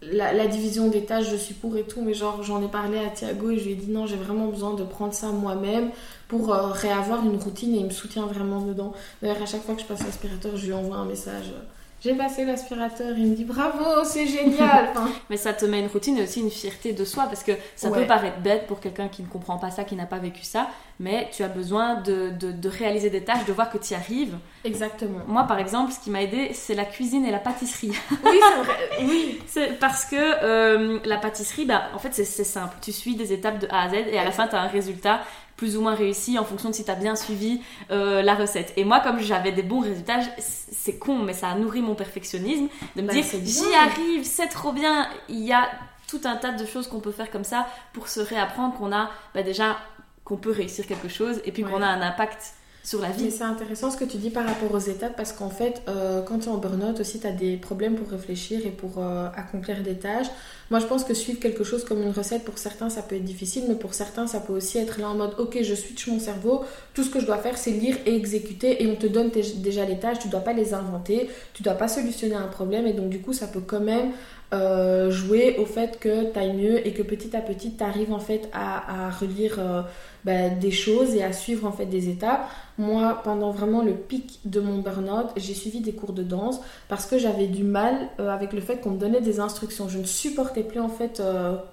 la, division des tâches, je suis pour et tout, mais genre j'en ai parlé à Thiago et je lui ai dit non, j'ai vraiment besoin de prendre ça moi-même pour euh, réavoir une routine et il me soutient vraiment dedans. D'ailleurs, à chaque fois que je passe l'aspirateur, je lui envoie un message j'ai passé l'aspirateur, il me dit bravo, c'est génial. Mais ça te met une routine et aussi une fierté de soi parce que ça peut paraître bête pour quelqu'un qui ne comprend pas ça, qui n'a pas vécu ça, mais tu as besoin de, de, réaliser des tâches, de voir que tu y arrives. Exactement. Moi, par exemple, ce qui m'a aidé, c'est la cuisine et la pâtisserie. Oui, c'est vrai. Oui. c'est parce que euh, la pâtisserie, bah, en fait, c'est simple. Tu suis des étapes de A à Z et à la fin, tu as un résultat plus ou moins réussi en fonction de si tu as bien suivi euh, la recette. Et moi, comme j'avais des bons résultats, c'est con, mais ça a nourri mon perfectionnisme de me bah, dire j'y arrive, c'est trop bien. Il y a tout un tas de choses qu'on peut faire comme ça pour se réapprendre qu'on a bah, déjà qu'on peut réussir quelque chose et puis qu'on a un impact sur la vie. C'est intéressant ce que tu dis par rapport aux étapes parce qu'en fait, euh, quand tu es en burn-out aussi, tu as des problèmes pour réfléchir et pour euh, accomplir des tâches. Moi, je pense que suivre quelque chose comme une recette, pour certains, ça peut être difficile, mais pour certains, ça peut aussi être là en mode Ok, je switch mon cerveau, tout ce que je dois faire, c'est lire et exécuter, et on te donne déjà les tâches, tu dois pas les inventer, tu dois pas solutionner un problème, et donc du coup, ça peut quand même euh, jouer au fait que tu ailles mieux et que petit à petit tu arrives en fait à, relire euh, bah, des choses et à suivre en fait des étapes. Moi, pendant vraiment le pic de mon burn-out, j'ai suivi des cours de danse parce que j'avais du mal euh, avec le fait qu'on me donnait des instructions. Je ne supportais plus en fait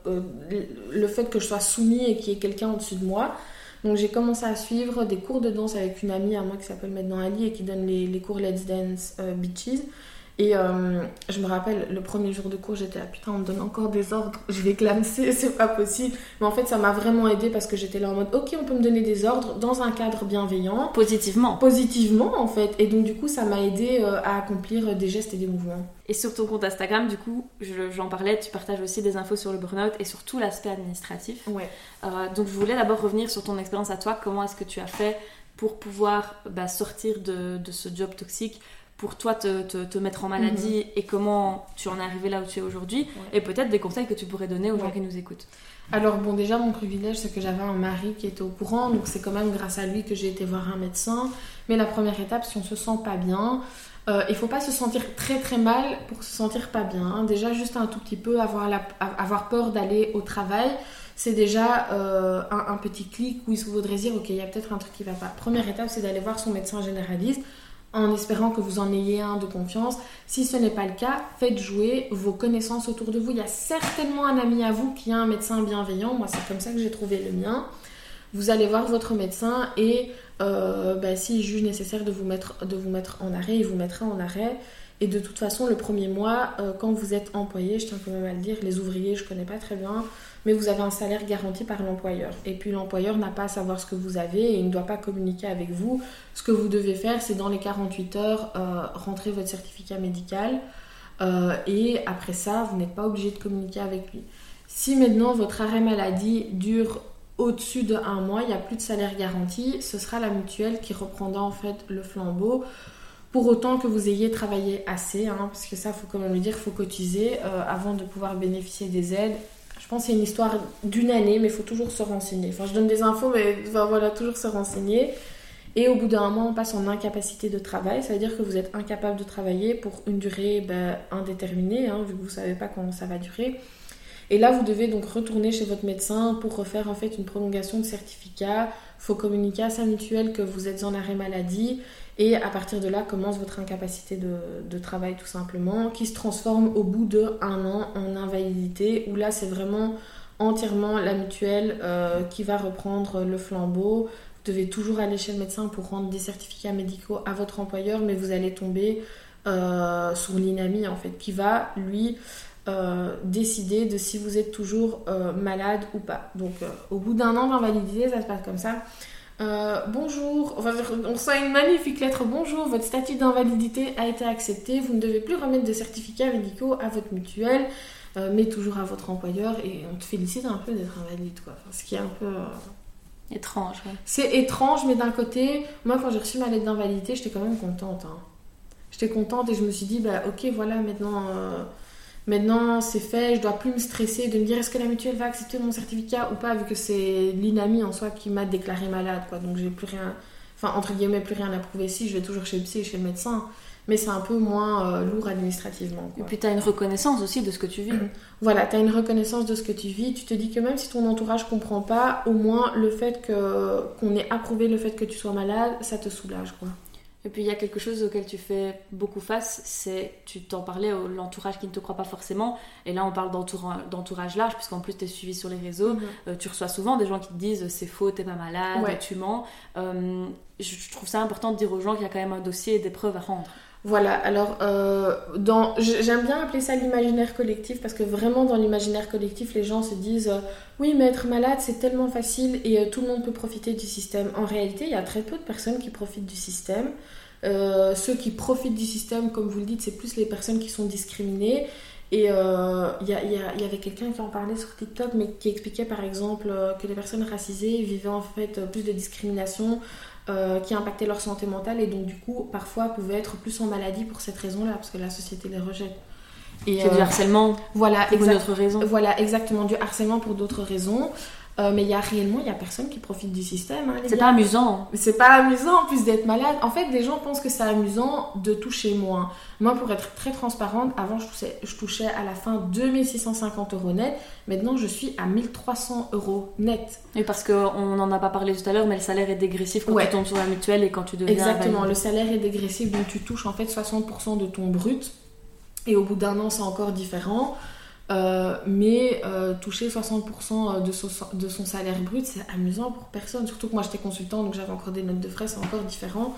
le fait que je sois soumis et qu'il y ait quelqu'un au-dessus de moi. Donc j'ai commencé à suivre des cours de danse avec une amie à moi qui s'appelle maintenant Ali et qui donne les, les cours Let's Dance Beaches. Et euh, je me rappelle, le premier jour de cours, j'étais là, putain, on me donne encore des ordres, je vais clamser, c'est pas possible. Mais en fait, ça m'a vraiment aidé parce que j'étais là en mode, ok, on peut me donner des ordres dans un cadre bienveillant. Positivement. Positivement, en fait. Et donc, du coup, ça m'a aidé euh, à accomplir des gestes et des mouvements. Et sur ton compte Instagram, du coup, j'en parlais, tu partages aussi des infos sur le burn-out et sur tout l'aspect administratif. Ouais. Euh, donc, je voulais d'abord revenir sur ton expérience à toi. Comment est-ce que tu as fait pour pouvoir bah, sortir de, de ce job toxique pour toi te, te, mettre en maladie mhm. et comment tu en es arrivé là où tu es aujourd'hui et peut-être des conseils que tu pourrais donner aux gens qui nous écoutent. Alors bon déjà mon privilège c'est que j'avais un mari qui était au courant donc c'est quand même grâce à lui que j'ai été voir un médecin mais la première étape si on se sent pas bien euh, il faut pas se sentir très très mal pour se sentir pas bien. Déjà juste un tout petit peu avoir, la, avoir peur d'aller au travail, c'est déjà euh, un, un, petit clic où il faudrait dire ok il y a peut-être un truc qui va pas. Première étape c'est d'aller voir son médecin généraliste en espérant que vous en ayez un de confiance. Si ce n'est pas le cas, faites jouer vos connaissances autour de vous. Il y a certainement un ami à vous qui a un médecin bienveillant. Moi, c'est comme ça que j'ai trouvé le mien. Vous allez voir votre médecin et euh, bah, s'il juge nécessaire de vous, mettre, en arrêt, il vous mettra en arrêt. Et de toute façon, le premier mois, euh, quand vous êtes employé, je tiens quand même à le dire, les ouvriers, je connais pas très bien, mais vous avez un salaire garanti par l'employeur. Et puis l'employeur n'a pas à savoir ce que vous avez et il ne doit pas communiquer avec vous. Ce que vous devez faire, c'est dans les 48 heures, euh, rentrer votre certificat médical. Euh, et après ça, vous n'êtes pas obligé de communiquer avec lui. Si maintenant votre arrêt maladie dure au-dessus de un mois, il n'y a plus de salaire garanti, ce sera la mutuelle qui reprendra en fait le flambeau pour autant que vous ayez travaillé assez, hein, parce que ça, faut quand même le dire, il faut cotiser euh, avant de pouvoir bénéficier des aides. Pense c'est une histoire d'une année, mais il faut toujours se renseigner. Enfin, je donne des infos, mais voilà, toujours se renseigner. Et au bout d'un moment, on passe en incapacité de travail. Ça veut dire que vous êtes incapable de travailler pour une durée ben, indéterminée, hein, vu que vous ne savez pas comment ça va durer. Et là, vous devez donc retourner chez votre médecin pour refaire en fait une prolongation de certificat. Il faut communiquer à sa mutuelle que vous êtes en arrêt maladie et à partir de là commence votre incapacité de, travail tout simplement, qui se transforme au bout de un an en invalidité, où là c'est vraiment entièrement la mutuelle euh, qui va reprendre le flambeau. Vous devez toujours aller chez le médecin pour rendre des certificats médicaux à votre employeur, mais vous allez tomber euh, sur l'INAMI en fait, qui va lui euh, décider de si vous êtes toujours malade ou pas. Donc au bout d'un an d'invalidité, ça se passe comme ça. Euh, bonjour, on reçoit une magnifique lettre. Bonjour, votre statut d'invalidité a été accepté. Vous ne devez plus remettre de certificats médicaux à votre mutuelle, euh, mais toujours à votre employeur. Et on te félicite un peu d'être invalide, quoi. ce qui est un peu. Euh, étrange, C'est étrange, mais d'un côté, moi, quand j'ai reçu ma lettre d'invalidité, j'étais quand même contente. Hein. J'étais contente et je me suis dit, bah, ok, voilà, maintenant Maintenant, c'est fait, je dois plus me stresser de me dire est-ce que la mutuelle va accepter mon certificat ou pas, vu que c'est l'INAMI en soi qui m'a déclaré malade, quoi. Donc j'ai plus rien, enfin entre guillemets, plus rien à prouver. Si, je vais toujours chez le psy et chez le médecin, mais c'est un peu moins euh, lourd administrativement. Et puis tu as une reconnaissance aussi de ce que tu vis. voilà, tu as une reconnaissance de ce que tu vis. Tu te dis que même si ton entourage comprend pas, au moins le fait que qu'on ait approuvé le fait que tu sois malade, ça te soulage, quoi. Et puis il y a quelque chose auquel tu fais beaucoup face, c'est, tu t'en parlais, l'entourage qui ne te croit pas forcément. Et là, on parle d'entourage large, puisqu'en plus, tu es suivi sur les réseaux. Euh, tu reçois souvent des gens qui te disent c'est faux, t'es pas malade, tu mens. Euh, je trouve ça important de dire aux gens qu'il y a quand même un dossier et des preuves à rendre. Voilà, alors euh, dans, j'aime bien appeler ça l'imaginaire collectif parce que vraiment dans l'imaginaire collectif, les gens se disent oui, mais être malade c'est tellement facile et tout le monde peut profiter du système. En réalité, il y a très peu de personnes qui profitent du système. Euh, ceux qui profitent du système, comme vous le dites, c'est plus les personnes qui sont discriminées. Et il euh, y, y, avait quelqu'un qui en parlait sur TikTok, mais qui expliquait par exemple euh, que les personnes racisées vivaient en fait plus de discrimination qui impactaient leur santé mentale et donc du coup parfois pouvaient être plus en maladie pour cette raison-là, parce que la société les rejette. Et, du harcèlement voilà, pour d'autres raisons. Voilà, exactement, du harcèlement pour d'autres raisons. Euh, mais il y a réellement, il y a personne qui profite du système. Hein, c'est pas amusant. C'est pas amusant en plus d'être malade. En fait, des gens pensent que c'est amusant de toucher moins. Moi, pour être très transparente, avant je touchais, je touchais à la fin 2650 euros net. Maintenant, je suis à 1300 euros net. Et parce qu'on n'en a pas parlé tout à l'heure, mais le salaire est dégressif quand tu tombes sur la mutuelle et quand tu deviens. Exactement, le salaire est dégressif, donc tu touches en fait 60% de ton brut. Et au bout d'un an, c'est encore différent. Euh, mais euh, toucher 60% de son, de son salaire brut, c'est amusant pour personne. Surtout que moi j'étais consultant, donc j'avais encore des notes de frais, c'est encore différent.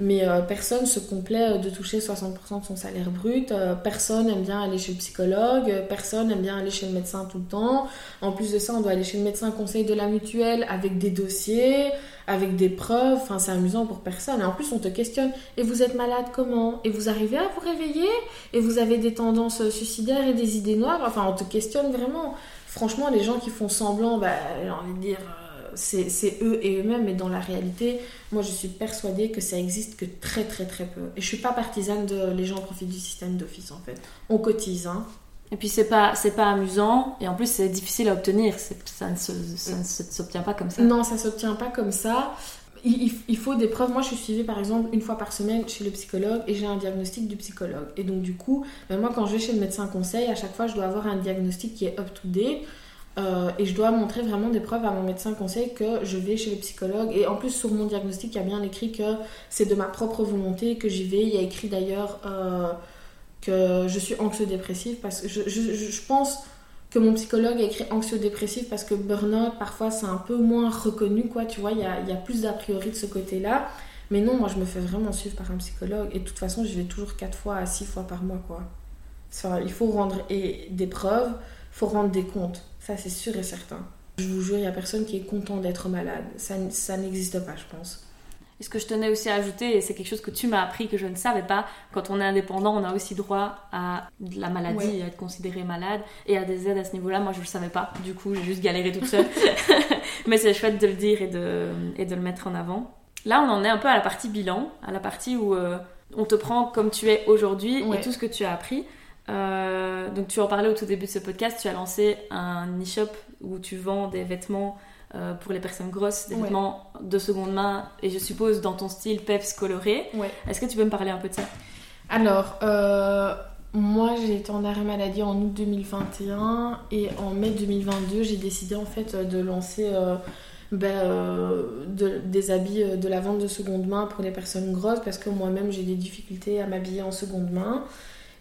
Mais euh, personne se complaît de toucher 60% de son salaire brut. personne aime bien aller chez le psychologue. Personne aime bien aller chez le médecin tout le temps. En plus de ça, on doit aller chez le médecin conseil de la mutuelle avec des dossiers avec des preuves, enfin c'est amusant pour personne. Et en plus on te questionne, et vous êtes malade comment? Et vous arrivez à vous réveiller? Et vous avez des tendances suicidaires et des idées noires? Enfin on te questionne vraiment. Franchement les gens qui font semblant, bah, j'ai envie de dire, euh, c'est eux et eux-mêmes, mais dans la réalité, moi je suis persuadée que ça existe que très très très peu. Et je suis pas partisane de les gens profitent du système d'office en fait. On cotise, hein. Et puis c'est pas c'est pas amusant et en plus c'est difficile à obtenir. Ça ne, s'obtient pas comme ça. Non, ça s'obtient pas comme ça. Il, faut des preuves. Moi, je suis suivie par exemple une fois par semaine chez le psychologue et j'ai un diagnostic du psychologue. Et donc du coup, ben, moi quand je vais chez le médecin conseil, à chaque fois je dois avoir un diagnostic qui est up to date. Euh, et je dois montrer vraiment des preuves à mon médecin conseil que je vais chez le psychologue. Et en plus, sur mon diagnostic, il y a bien écrit que c'est de ma propre volonté que j'y vais. Il y a écrit d'ailleurs euh, que je suis anxio-dépressive parce que je, pense que mon psychologue a écrit anxio-dépressive parce que burn-out, parfois, c'est un peu moins reconnu, quoi, tu vois, il y a, plus d'a priori de ce côté-là. Mais non, moi, je me fais vraiment suivre par un psychologue et de toute façon, je vais toujours 4 fois à 6 fois par mois, quoi. Enfin, il faut rendre des preuves, il faut rendre des comptes, ça c'est sûr et certain. Je vous jure, il n'y a personne qui est content d'être malade. Ça, ça n'existe pas, je pense. Et ce que je tenais aussi à ajouter, et c'est quelque chose que tu m'as appris que je ne savais pas, quand on est indépendant, on a aussi droit à de la maladie, à être considéré malade et à des aides à ce niveau-là. Moi, je ne le savais pas. Du coup, j'ai juste galéré toute seule. Mais c'est chouette de le dire et de, et de le mettre en avant. Là, on en est un peu à la partie bilan, à la partie où euh, on te prend comme tu es aujourd'hui et tout ce que tu as appris. Euh, donc, tu en parlais au tout début de ce podcast, tu as lancé un e-shop où tu vends des vêtements euh, pour les personnes grosses, des vêtements de seconde main, et je suppose dans ton style peps coloré. Est-ce que tu peux me parler un peu de ça? Alors, euh, moi j'ai été en arrêt maladie en août 2021 et en mai 2022 j'ai décidé en fait de lancer euh, ben, des habits de la vente de seconde main pour les personnes grosses parce que moi-même j'ai des difficultés à m'habiller en seconde main.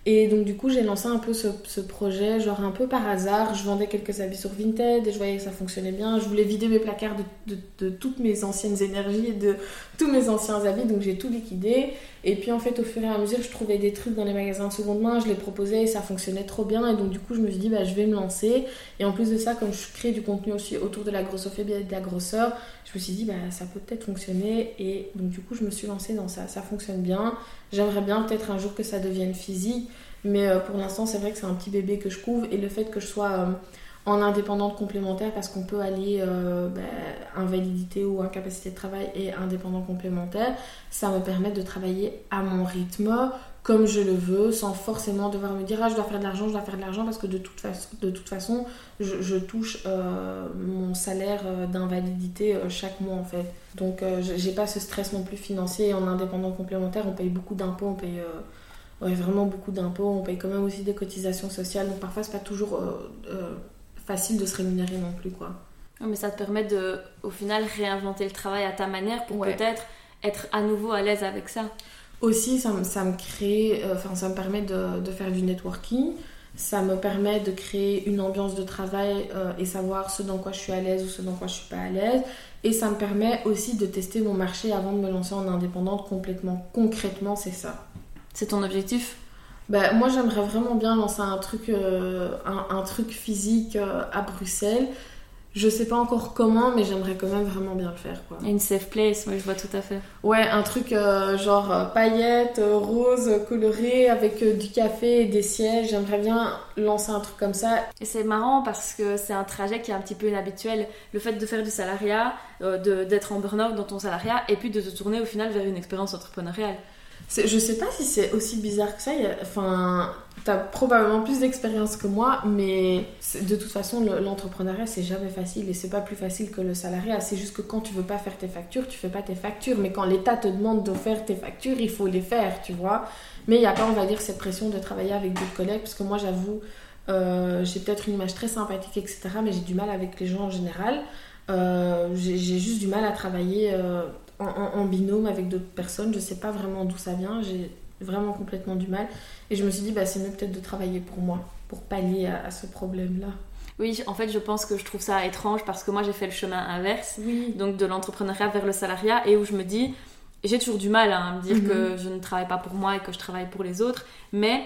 Et donc du coup j'ai lancé un peu ce, projet, genre un peu par hasard. Je vendais quelques habits sur Vinted et je voyais que ça fonctionnait bien. Je voulais vider mes placards de, toutes mes anciennes énergies et de tous mes anciens habits, donc j'ai tout liquidé. Et puis en fait au fur et à mesure je trouvais des trucs dans les magasins de seconde main, je les proposais et ça fonctionnait trop bien. Et donc du coup je me suis dit bah, je vais me lancer. Et en plus de ça, comme je crée du contenu aussi autour de la grossophobie et de la grosseur, je me suis dit bah, ça peut peut-être fonctionner. Et donc du coup je me suis lancée dans ça. Ça fonctionne bien. J'aimerais bien peut-être un jour que ça devienne physique, mais euh, pour l'instant, c'est vrai que c'est un petit bébé que je couvre et le fait que je sois euh, en indépendante complémentaire, parce qu'on peut aller euh, ben, invalidité ou incapacité de travail et indépendant complémentaire, ça me permet de travailler à mon rythme, comme je le veux, sans forcément devoir me dire ah je dois faire de l'argent, je dois faire de l'argent, parce que de toute façon, de toute façon je, touche mon salaire d'invalidité chaque mois en fait. Donc j'ai pas ce stress non plus financier. En indépendant complémentaire, on paye beaucoup d'impôts, on paye vraiment beaucoup d'impôts, on paye quand même aussi des cotisations sociales, donc parfois c'est pas toujours euh, euh, facile de se rémunérer non plus quoi. mais ça te permet de, au final, réinventer le travail à ta manière pour peut-être être à nouveau à l'aise avec ça. Aussi, ça, ça me crée, euh, enfin ça me permet de, de, faire du networking, ça me permet de créer une ambiance de travail et savoir ce dans quoi je suis à l'aise ou ce dans quoi je suis pas à l'aise. Et ça me permet aussi de tester mon marché avant de me lancer en indépendante complètement. Concrètement, c'est ça. C'est ton objectif? Bah, Moi, j'aimerais vraiment bien lancer un truc, euh, un, truc physique euh, à Bruxelles. Je sais pas encore comment, mais j'aimerais quand même vraiment bien le faire. Quoi. Une safe place, moi je vois tout à fait. Ouais, un truc euh, genre euh, paillettes, euh, rose, coloré, avec du café et des sièges. J'aimerais bien lancer un truc comme ça. Et c'est marrant parce que c'est un trajet qui est un petit peu inhabituel. Le fait de faire du salariat, d'être en burn-out dans ton salariat, et puis de te tourner au final vers une expérience entrepreneuriale. Je sais pas si c'est aussi bizarre que ça. Enfin, t'as probablement plus d'expérience que moi, mais de toute façon, l'entrepreneuriat c'est jamais facile et c'est pas plus facile que le salariat. C'est juste que quand tu veux pas faire tes factures, tu fais pas tes factures. Mais quand l'État te demande de faire tes factures, il faut les faire, tu vois. Mais il y a pas, on va dire, cette pression de travailler avec d'autres collègues, parce que moi, j'avoue, euh, j'ai peut-être une image très sympathique, etc. Mais j'ai du mal avec les gens en général. Euh, j'ai juste du mal à travailler euh, en, binôme avec d'autres personnes. Je sais pas vraiment d'où ça vient. J'ai vraiment complètement du mal. Et je me suis dit, bah, c'est mieux peut-être de travailler pour moi, pour pallier à, ce problème-là. Oui, en fait, je pense que je trouve ça étrange parce que moi, j'ai fait le chemin inverse, oui. donc de l'entrepreneuriat vers le salariat, et où je me dis, j'ai toujours du mal hein, à me dire que mhm. je ne travaille pas pour moi et que je travaille pour les autres, mais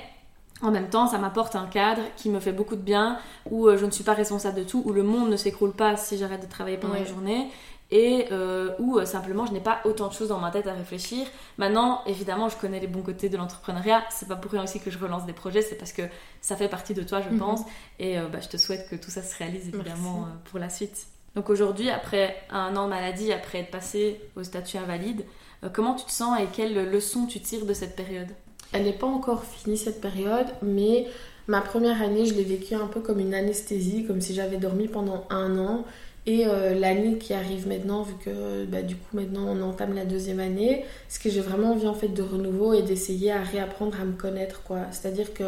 en même temps, ça m'apporte un cadre qui me fait beaucoup de bien, où euh, je ne suis pas responsable de tout, où le monde ne s'écroule pas si j'arrête de travailler pendant une journée, et euh, où euh, simplement je n'ai pas autant de choses dans ma tête à réfléchir. Maintenant, évidemment, je connais les bons côtés de l'entrepreneuriat. C'est pas pour rien aussi que je relance des projets, c'est parce que ça fait partie de toi, je mhm. pense. Et euh, bah, je te souhaite que tout ça se réalise évidemment pour la suite. Donc aujourd'hui, après un an de maladie, après être passé au statut invalide, comment tu te sens et quelles leçons tu tires de cette période? Elle n'est pas encore finie cette période, mais ma première année, je l'ai vécue un peu comme une anesthésie, comme si j'avais dormi pendant un an et euh, l'année qui arrive maintenant, vu que bah, du coup maintenant on entame la deuxième année, ce que j'ai vraiment envie en fait de renouveau et d'essayer à réapprendre à me connaître quoi. C'est-à-dire que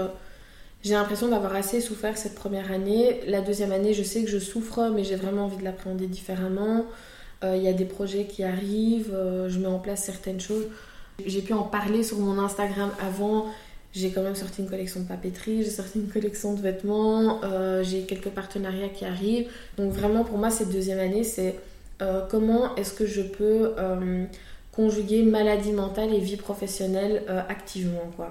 j'ai l'impression d'avoir assez souffert cette première année. La deuxième année, je sais que je souffre, mais j'ai vraiment envie de l'appréhender différemment. Euh, il y a des projets qui arrivent, euh, je mets en place certaines choses. J'ai pu en parler sur mon Instagram avant j'ai quand même sorti une collection de papeterie, j'ai sorti une collection de vêtements, euh, j'ai quelques partenariats qui arrivent. Donc vraiment pour moi cette deuxième année c'est euh, comment est-ce que je peux euh, conjuguer maladie mentale et vie professionnelle activement quoi.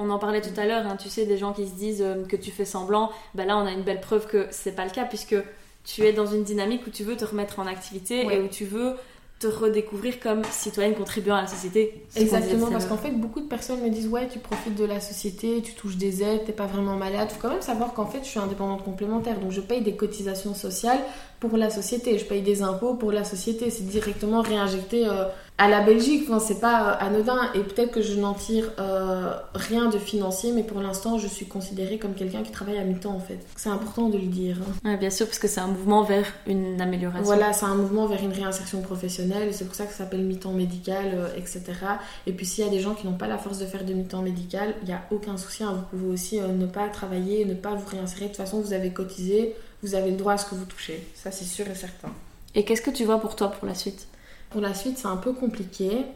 On en parlait tout à l'heure, hein, tu sais, des gens qui se disent que tu fais semblant. Bah là, on a une belle preuve que c'est pas le cas, puisque tu es dans une dynamique où tu veux te remettre en activité et où tu veux te redécouvrir comme citoyenne contribuant à la société. Exactement, parce qu'en fait, beaucoup de personnes me disent Ouais, tu profites de la société, tu touches des aides, t'es pas vraiment malade. Faut quand même savoir qu'en fait, je suis indépendante complémentaire, donc je paye des cotisations sociales pour la société, je paye des impôts pour la société. C'est directement réinjecté euh, à la Belgique, enfin, c'est pas euh, anodin. Et peut-être que je n'en tire euh, rien de financier, mais pour l'instant, je suis considérée comme quelqu'un qui travaille à mi-temps en fait. C'est important de le dire. bien sûr, parce que c'est un mouvement vers une amélioration. Voilà, c'est un mouvement vers une réinsertion professionnelle. C'est pour ça que ça s'appelle mi-temps médical, etc. Et puis s'il y a des gens qui n'ont pas la force de faire de mi-temps médical, il n'y a aucun souci. Hein. Vous pouvez aussi ne pas travailler, ne pas vous réinsérer. De toute façon, vous avez cotisé, vous avez le droit à ce que vous touchez. Ça, c'est sûr et certain. Et qu'est-ce que tu vois pour toi pour la suite? Pour la suite, c'est un peu compliqué.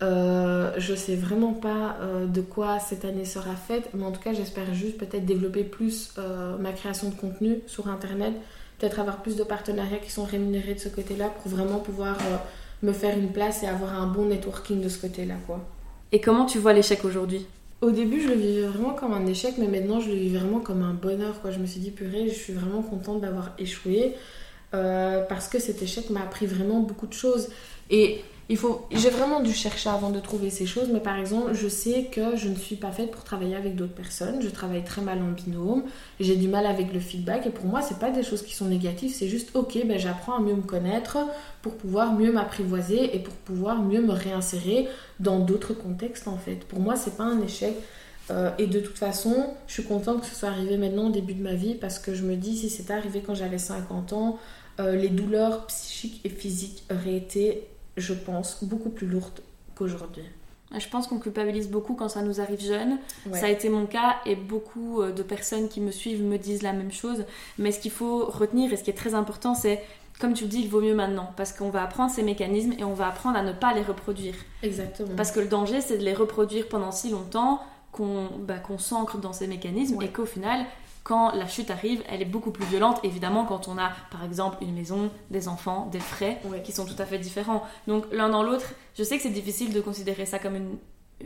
Euh, je sais vraiment pas euh, de quoi cette année sera faite, mais en tout cas, j'espère juste peut-être développer plus euh, ma création de contenu sur internet, peut-être avoir plus de partenariats qui sont rémunérés de ce côté-là pour vraiment pouvoir euh, me faire une place et avoir un bon networking de ce côté-là, quoi. Et comment tu vois l'échec aujourd'hui? Au début, je le vivais vraiment comme un échec, mais maintenant, je le vis vraiment comme un bonheur, quoi. Je me suis dit, purée, je suis vraiment contente d'avoir échoué. Parce que cet échec m'a appris vraiment beaucoup de choses. Et il faut, j'ai vraiment dû chercher avant de trouver ces choses, mais par exemple, je sais que je ne suis pas faite pour travailler avec d'autres personnes. Je travaille très mal en binôme, j'ai du mal avec le feedback, et pour moi, c'est pas des choses qui sont négatives, c'est juste ok, ben j'apprends à mieux me connaître pour pouvoir mieux m'apprivoiser et pour pouvoir mieux me réinsérer dans d'autres contextes en fait. Pour moi, c'est pas un échec. Euh, et de toute façon, je suis contente que ce soit arrivé maintenant au début de ma vie parce que je me dis si c'était arrivé quand j'avais 50 ans, euh, les douleurs psychiques et physiques auraient été je pense, beaucoup plus lourde qu'aujourd'hui. Je pense qu'on culpabilise beaucoup quand ça nous arrive jeune. Ça a été mon cas et beaucoup euh, de personnes qui me suivent me disent la même chose. Mais ce qu'il faut retenir et ce qui est très important, c'est, comme tu le dis, il vaut mieux maintenant. Parce qu'on va apprendre ces mécanismes et on va apprendre à ne pas les reproduire. Exactement. Parce que le danger, c'est de les reproduire pendant si longtemps qu'on bah, s'ancre dans ces mécanismes et qu'au final, quand la chute arrive, elle est beaucoup plus violente, évidemment, quand on a, par exemple, une maison, des enfants, des frais, qui sont tout à fait différents. Donc, l'un dans l'autre, je sais que c'est difficile de considérer ça comme une,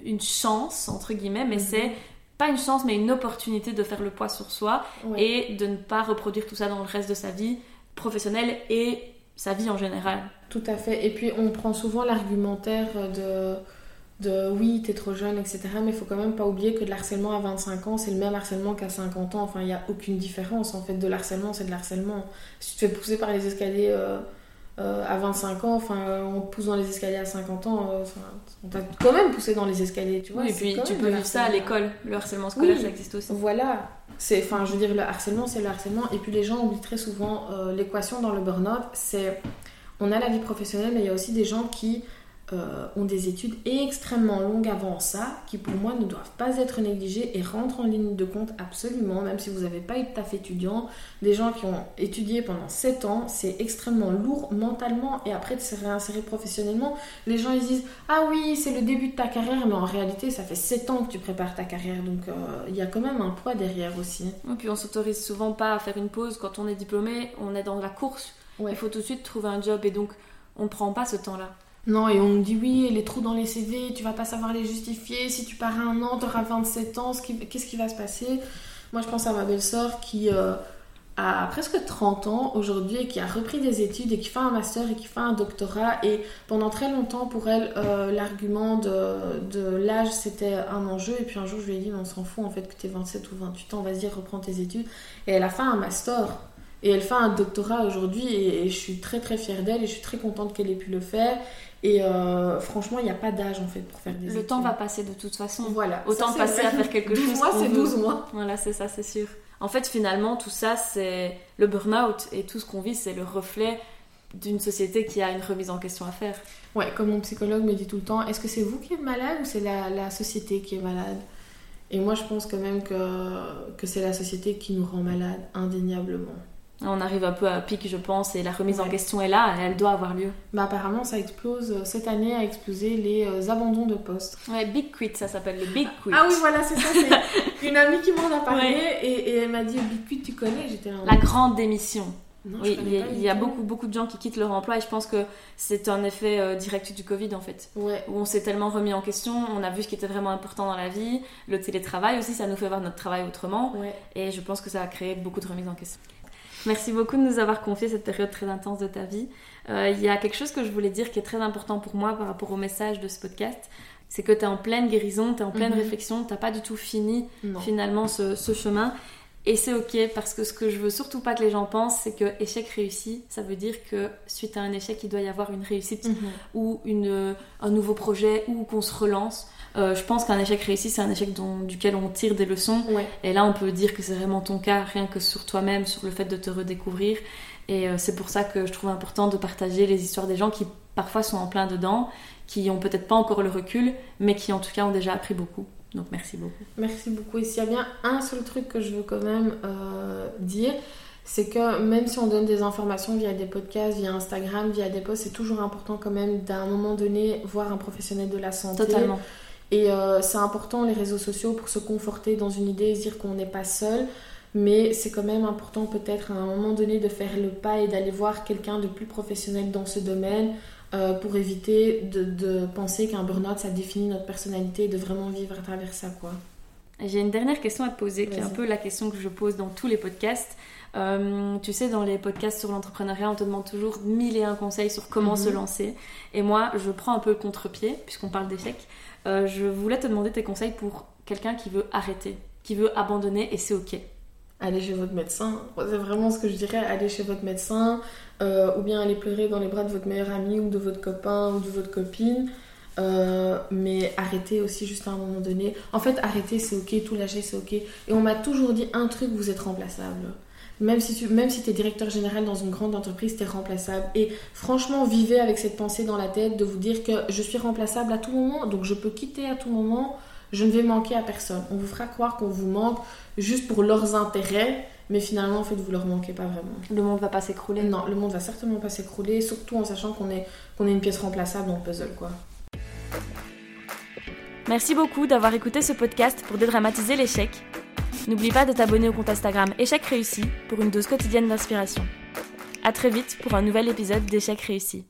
une chance, entre guillemets, mais mhm. c'est pas une chance, mais une opportunité de faire le poids sur soi et de ne pas reproduire tout ça dans le reste de sa vie professionnelle et sa vie en général. Tout à fait. Et puis on prend souvent l'argumentaire de, de oui, t'es trop jeune, etc. Mais il faut quand même pas oublier que de l'harcèlement à 25 ans, c'est le même harcèlement qu'à 50 ans. Enfin, il n'y a aucune différence. En fait, de l'harcèlement, c'est de l'harcèlement. Si tu te fais pousser par les escaliers euh, euh, à 25 ans, enfin, on te pousse dans les escaliers à 50 ans, euh, on t'a quand même poussé dans les escaliers, tu vois. Oui, et puis tu peux vivre ça à l'école. Le harcèlement scolaire, Oui. ça existe aussi. Voilà. Enfin, je veux dire, le harcèlement, c'est le harcèlement. Et puis les gens oublient très souvent euh, l'équation dans le burn-out. C'est, on a la vie professionnelle, mais il y a aussi des gens qui euh, ont des études extrêmement longues avant ça, qui pour moi ne doivent pas être négligées et rentrent en ligne de compte absolument, même si vous n'avez pas eu de taf étudiant. Des gens qui ont étudié pendant 7 ans, c'est extrêmement lourd mentalement et après de se réinsérer professionnellement. Les gens ils disent Ah oui, c'est le début de ta carrière, mais en réalité, ça fait 7 ans que tu prépares ta carrière, donc euh, il y a quand même un poids derrière aussi. Et puis on s'autorise souvent pas à faire une pause quand on est diplômé, on est dans la course. Ouais. Il faut tout de suite trouver un job et donc on ne prend pas ce temps-là. Non, et on nous dit oui, les trous dans les CV, tu vas pas savoir les justifier. Si tu pars un an, tu auras 27 ans, qu'est-ce qui va se passer? Moi, je pense à ma belle-sœur qui euh, a presque 30 ans aujourd'hui et qui a repris des études et qui fait un master et qui fait un doctorat. Et pendant très longtemps, pour elle, euh, l'argument de, l'âge, c'était un enjeu. Et puis un jour, je lui ai dit, on s'en fout en fait que tu 27 ou 28 ans, vas-y, reprends tes études. Et elle a fait un master. Et elle fait un doctorat aujourd'hui et je suis très très fière d'elle et je suis très contente qu'elle ait pu le faire. Et euh, franchement, il n'y a pas d'âge en fait pour faire des Le études. temps va passer de toute façon. Voilà. Autant Ça, passer vrai. à faire quelque 12 chose mois, qu'on c'est veut. 12 mois. Voilà, c'est ça, c'est sûr. En fait, finalement, tout ça, c'est le burn-out et tout ce qu'on vit, c'est le reflet d'une société qui a une remise en question à faire. Ouais, comme mon psychologue me dit tout le temps, est-ce que c'est vous qui êtes malade ou c'est la, la société qui est malade? Et moi, je pense quand même que, que c'est la société qui nous rend malade, indéniablement. On arrive un peu à pic, je pense, et la remise en question est là, elle doit avoir lieu. Mais apparemment, ça explose. Cette année a explosé les euh, abandons de poste. Ouais, Big Quit, ça s'appelle le Big Quit. Ah oui, voilà, c'est ça. C'est une amie qui m'en a parlé et, et elle m'a dit Bicuit, tu connais? J'étais là. La grande démission. Non, Oui, il y a, il y beaucoup, beaucoup de gens qui quittent leur emploi et je pense que c'est un effet euh, direct du Covid en fait. Ouais, Où on s'est tellement remis en question, on a vu ce qui était vraiment important dans la vie, le télétravail aussi, ça nous fait voir notre travail autrement ouais. et je pense que ça a créé beaucoup de remises en question. Merci beaucoup de nous avoir confié cette période très intense de ta vie. Euh, Il y a quelque chose que je voulais dire qui est très important pour moi par rapport au message de ce podcast, c'est que tu es en pleine guérison, tu es en pleine Mhm. réflexion, tu pas du tout fini Non. finalement ce, ce chemin. Et c'est ok parce que ce que je veux surtout pas que les gens pensent, c'est que échec réussi, ça veut dire que suite à un échec, il doit y avoir une réussite Mhm. ou une, un nouveau projet ou qu'on se relance. Euh, je pense qu'un échec réussi, c'est un échec dont- duquel on tire des leçons. Ouais. Et là, on peut dire que c'est vraiment ton cas, rien que sur toi-même, sur le fait de te redécouvrir. Et euh, c'est pour ça que je trouve important de partager les histoires des gens qui parfois sont en plein dedans, qui ont peut-être pas encore le recul, mais qui en tout cas ont déjà appris beaucoup. Donc merci beaucoup. Merci beaucoup. Et s'il y a bien un seul truc que je veux quand même euh, dire, c'est que même si on donne des informations via des podcasts, via Instagram, via des posts, c'est toujours important quand même d'un moment donné voir un professionnel de la santé. Totalement. Et euh, c'est important les réseaux sociaux pour se conforter dans une idée et se dire qu'on n'est pas seul. Mais c'est quand même important peut-être à un moment donné de faire le pas et d'aller voir quelqu'un de plus professionnel dans ce domaine euh, pour éviter de, de penser qu'un burn-out ça définit notre personnalité et de vraiment vivre à travers ça quoi. J'ai une dernière question à te poser, qui est un peu la question que je pose dans tous les podcasts. Euh, tu sais, dans les podcasts sur l'entrepreneuriat, on te demande toujours mille et un conseils sur comment Mhm. se lancer. Et moi, je prends un peu le contre-pied, puisqu'on parle d'échec. Euh, je voulais te demander tes conseils pour quelqu'un qui veut arrêter, qui veut abandonner, et c'est ok. Allez chez votre médecin, c'est vraiment ce que je dirais, allez chez votre médecin euh, ou bien aller pleurer dans les bras de votre meilleur ami ou de votre copain ou de votre copine. Euh, mais arrêtez aussi juste à un moment donné. En fait, arrêter c'est ok, tout lâcher c'est ok. Et on m'a toujours dit un truc, vous êtes remplaçable. Même si tu même si es directeur général dans une grande entreprise, tu es remplaçable. Et franchement, vivez avec cette pensée dans la tête de vous dire que je suis remplaçable à tout moment, donc je peux quitter à tout moment, je ne vais manquer à personne. On vous fera croire qu'on vous manque juste pour leurs intérêts, mais finalement, en fait, vous leur manquez pas vraiment. Le monde va pas s'écrouler. Non, le monde va certainement pas s'écrouler, surtout en sachant qu'on est, qu'on est une pièce remplaçable dans le puzzle, quoi. Merci beaucoup d'avoir écouté ce podcast pour dédramatiser l'échec. N'oublie pas de t'abonner au compte Instagram Échec Réussi pour une dose quotidienne d'inspiration. À très vite pour un nouvel épisode d'Échec Réussi.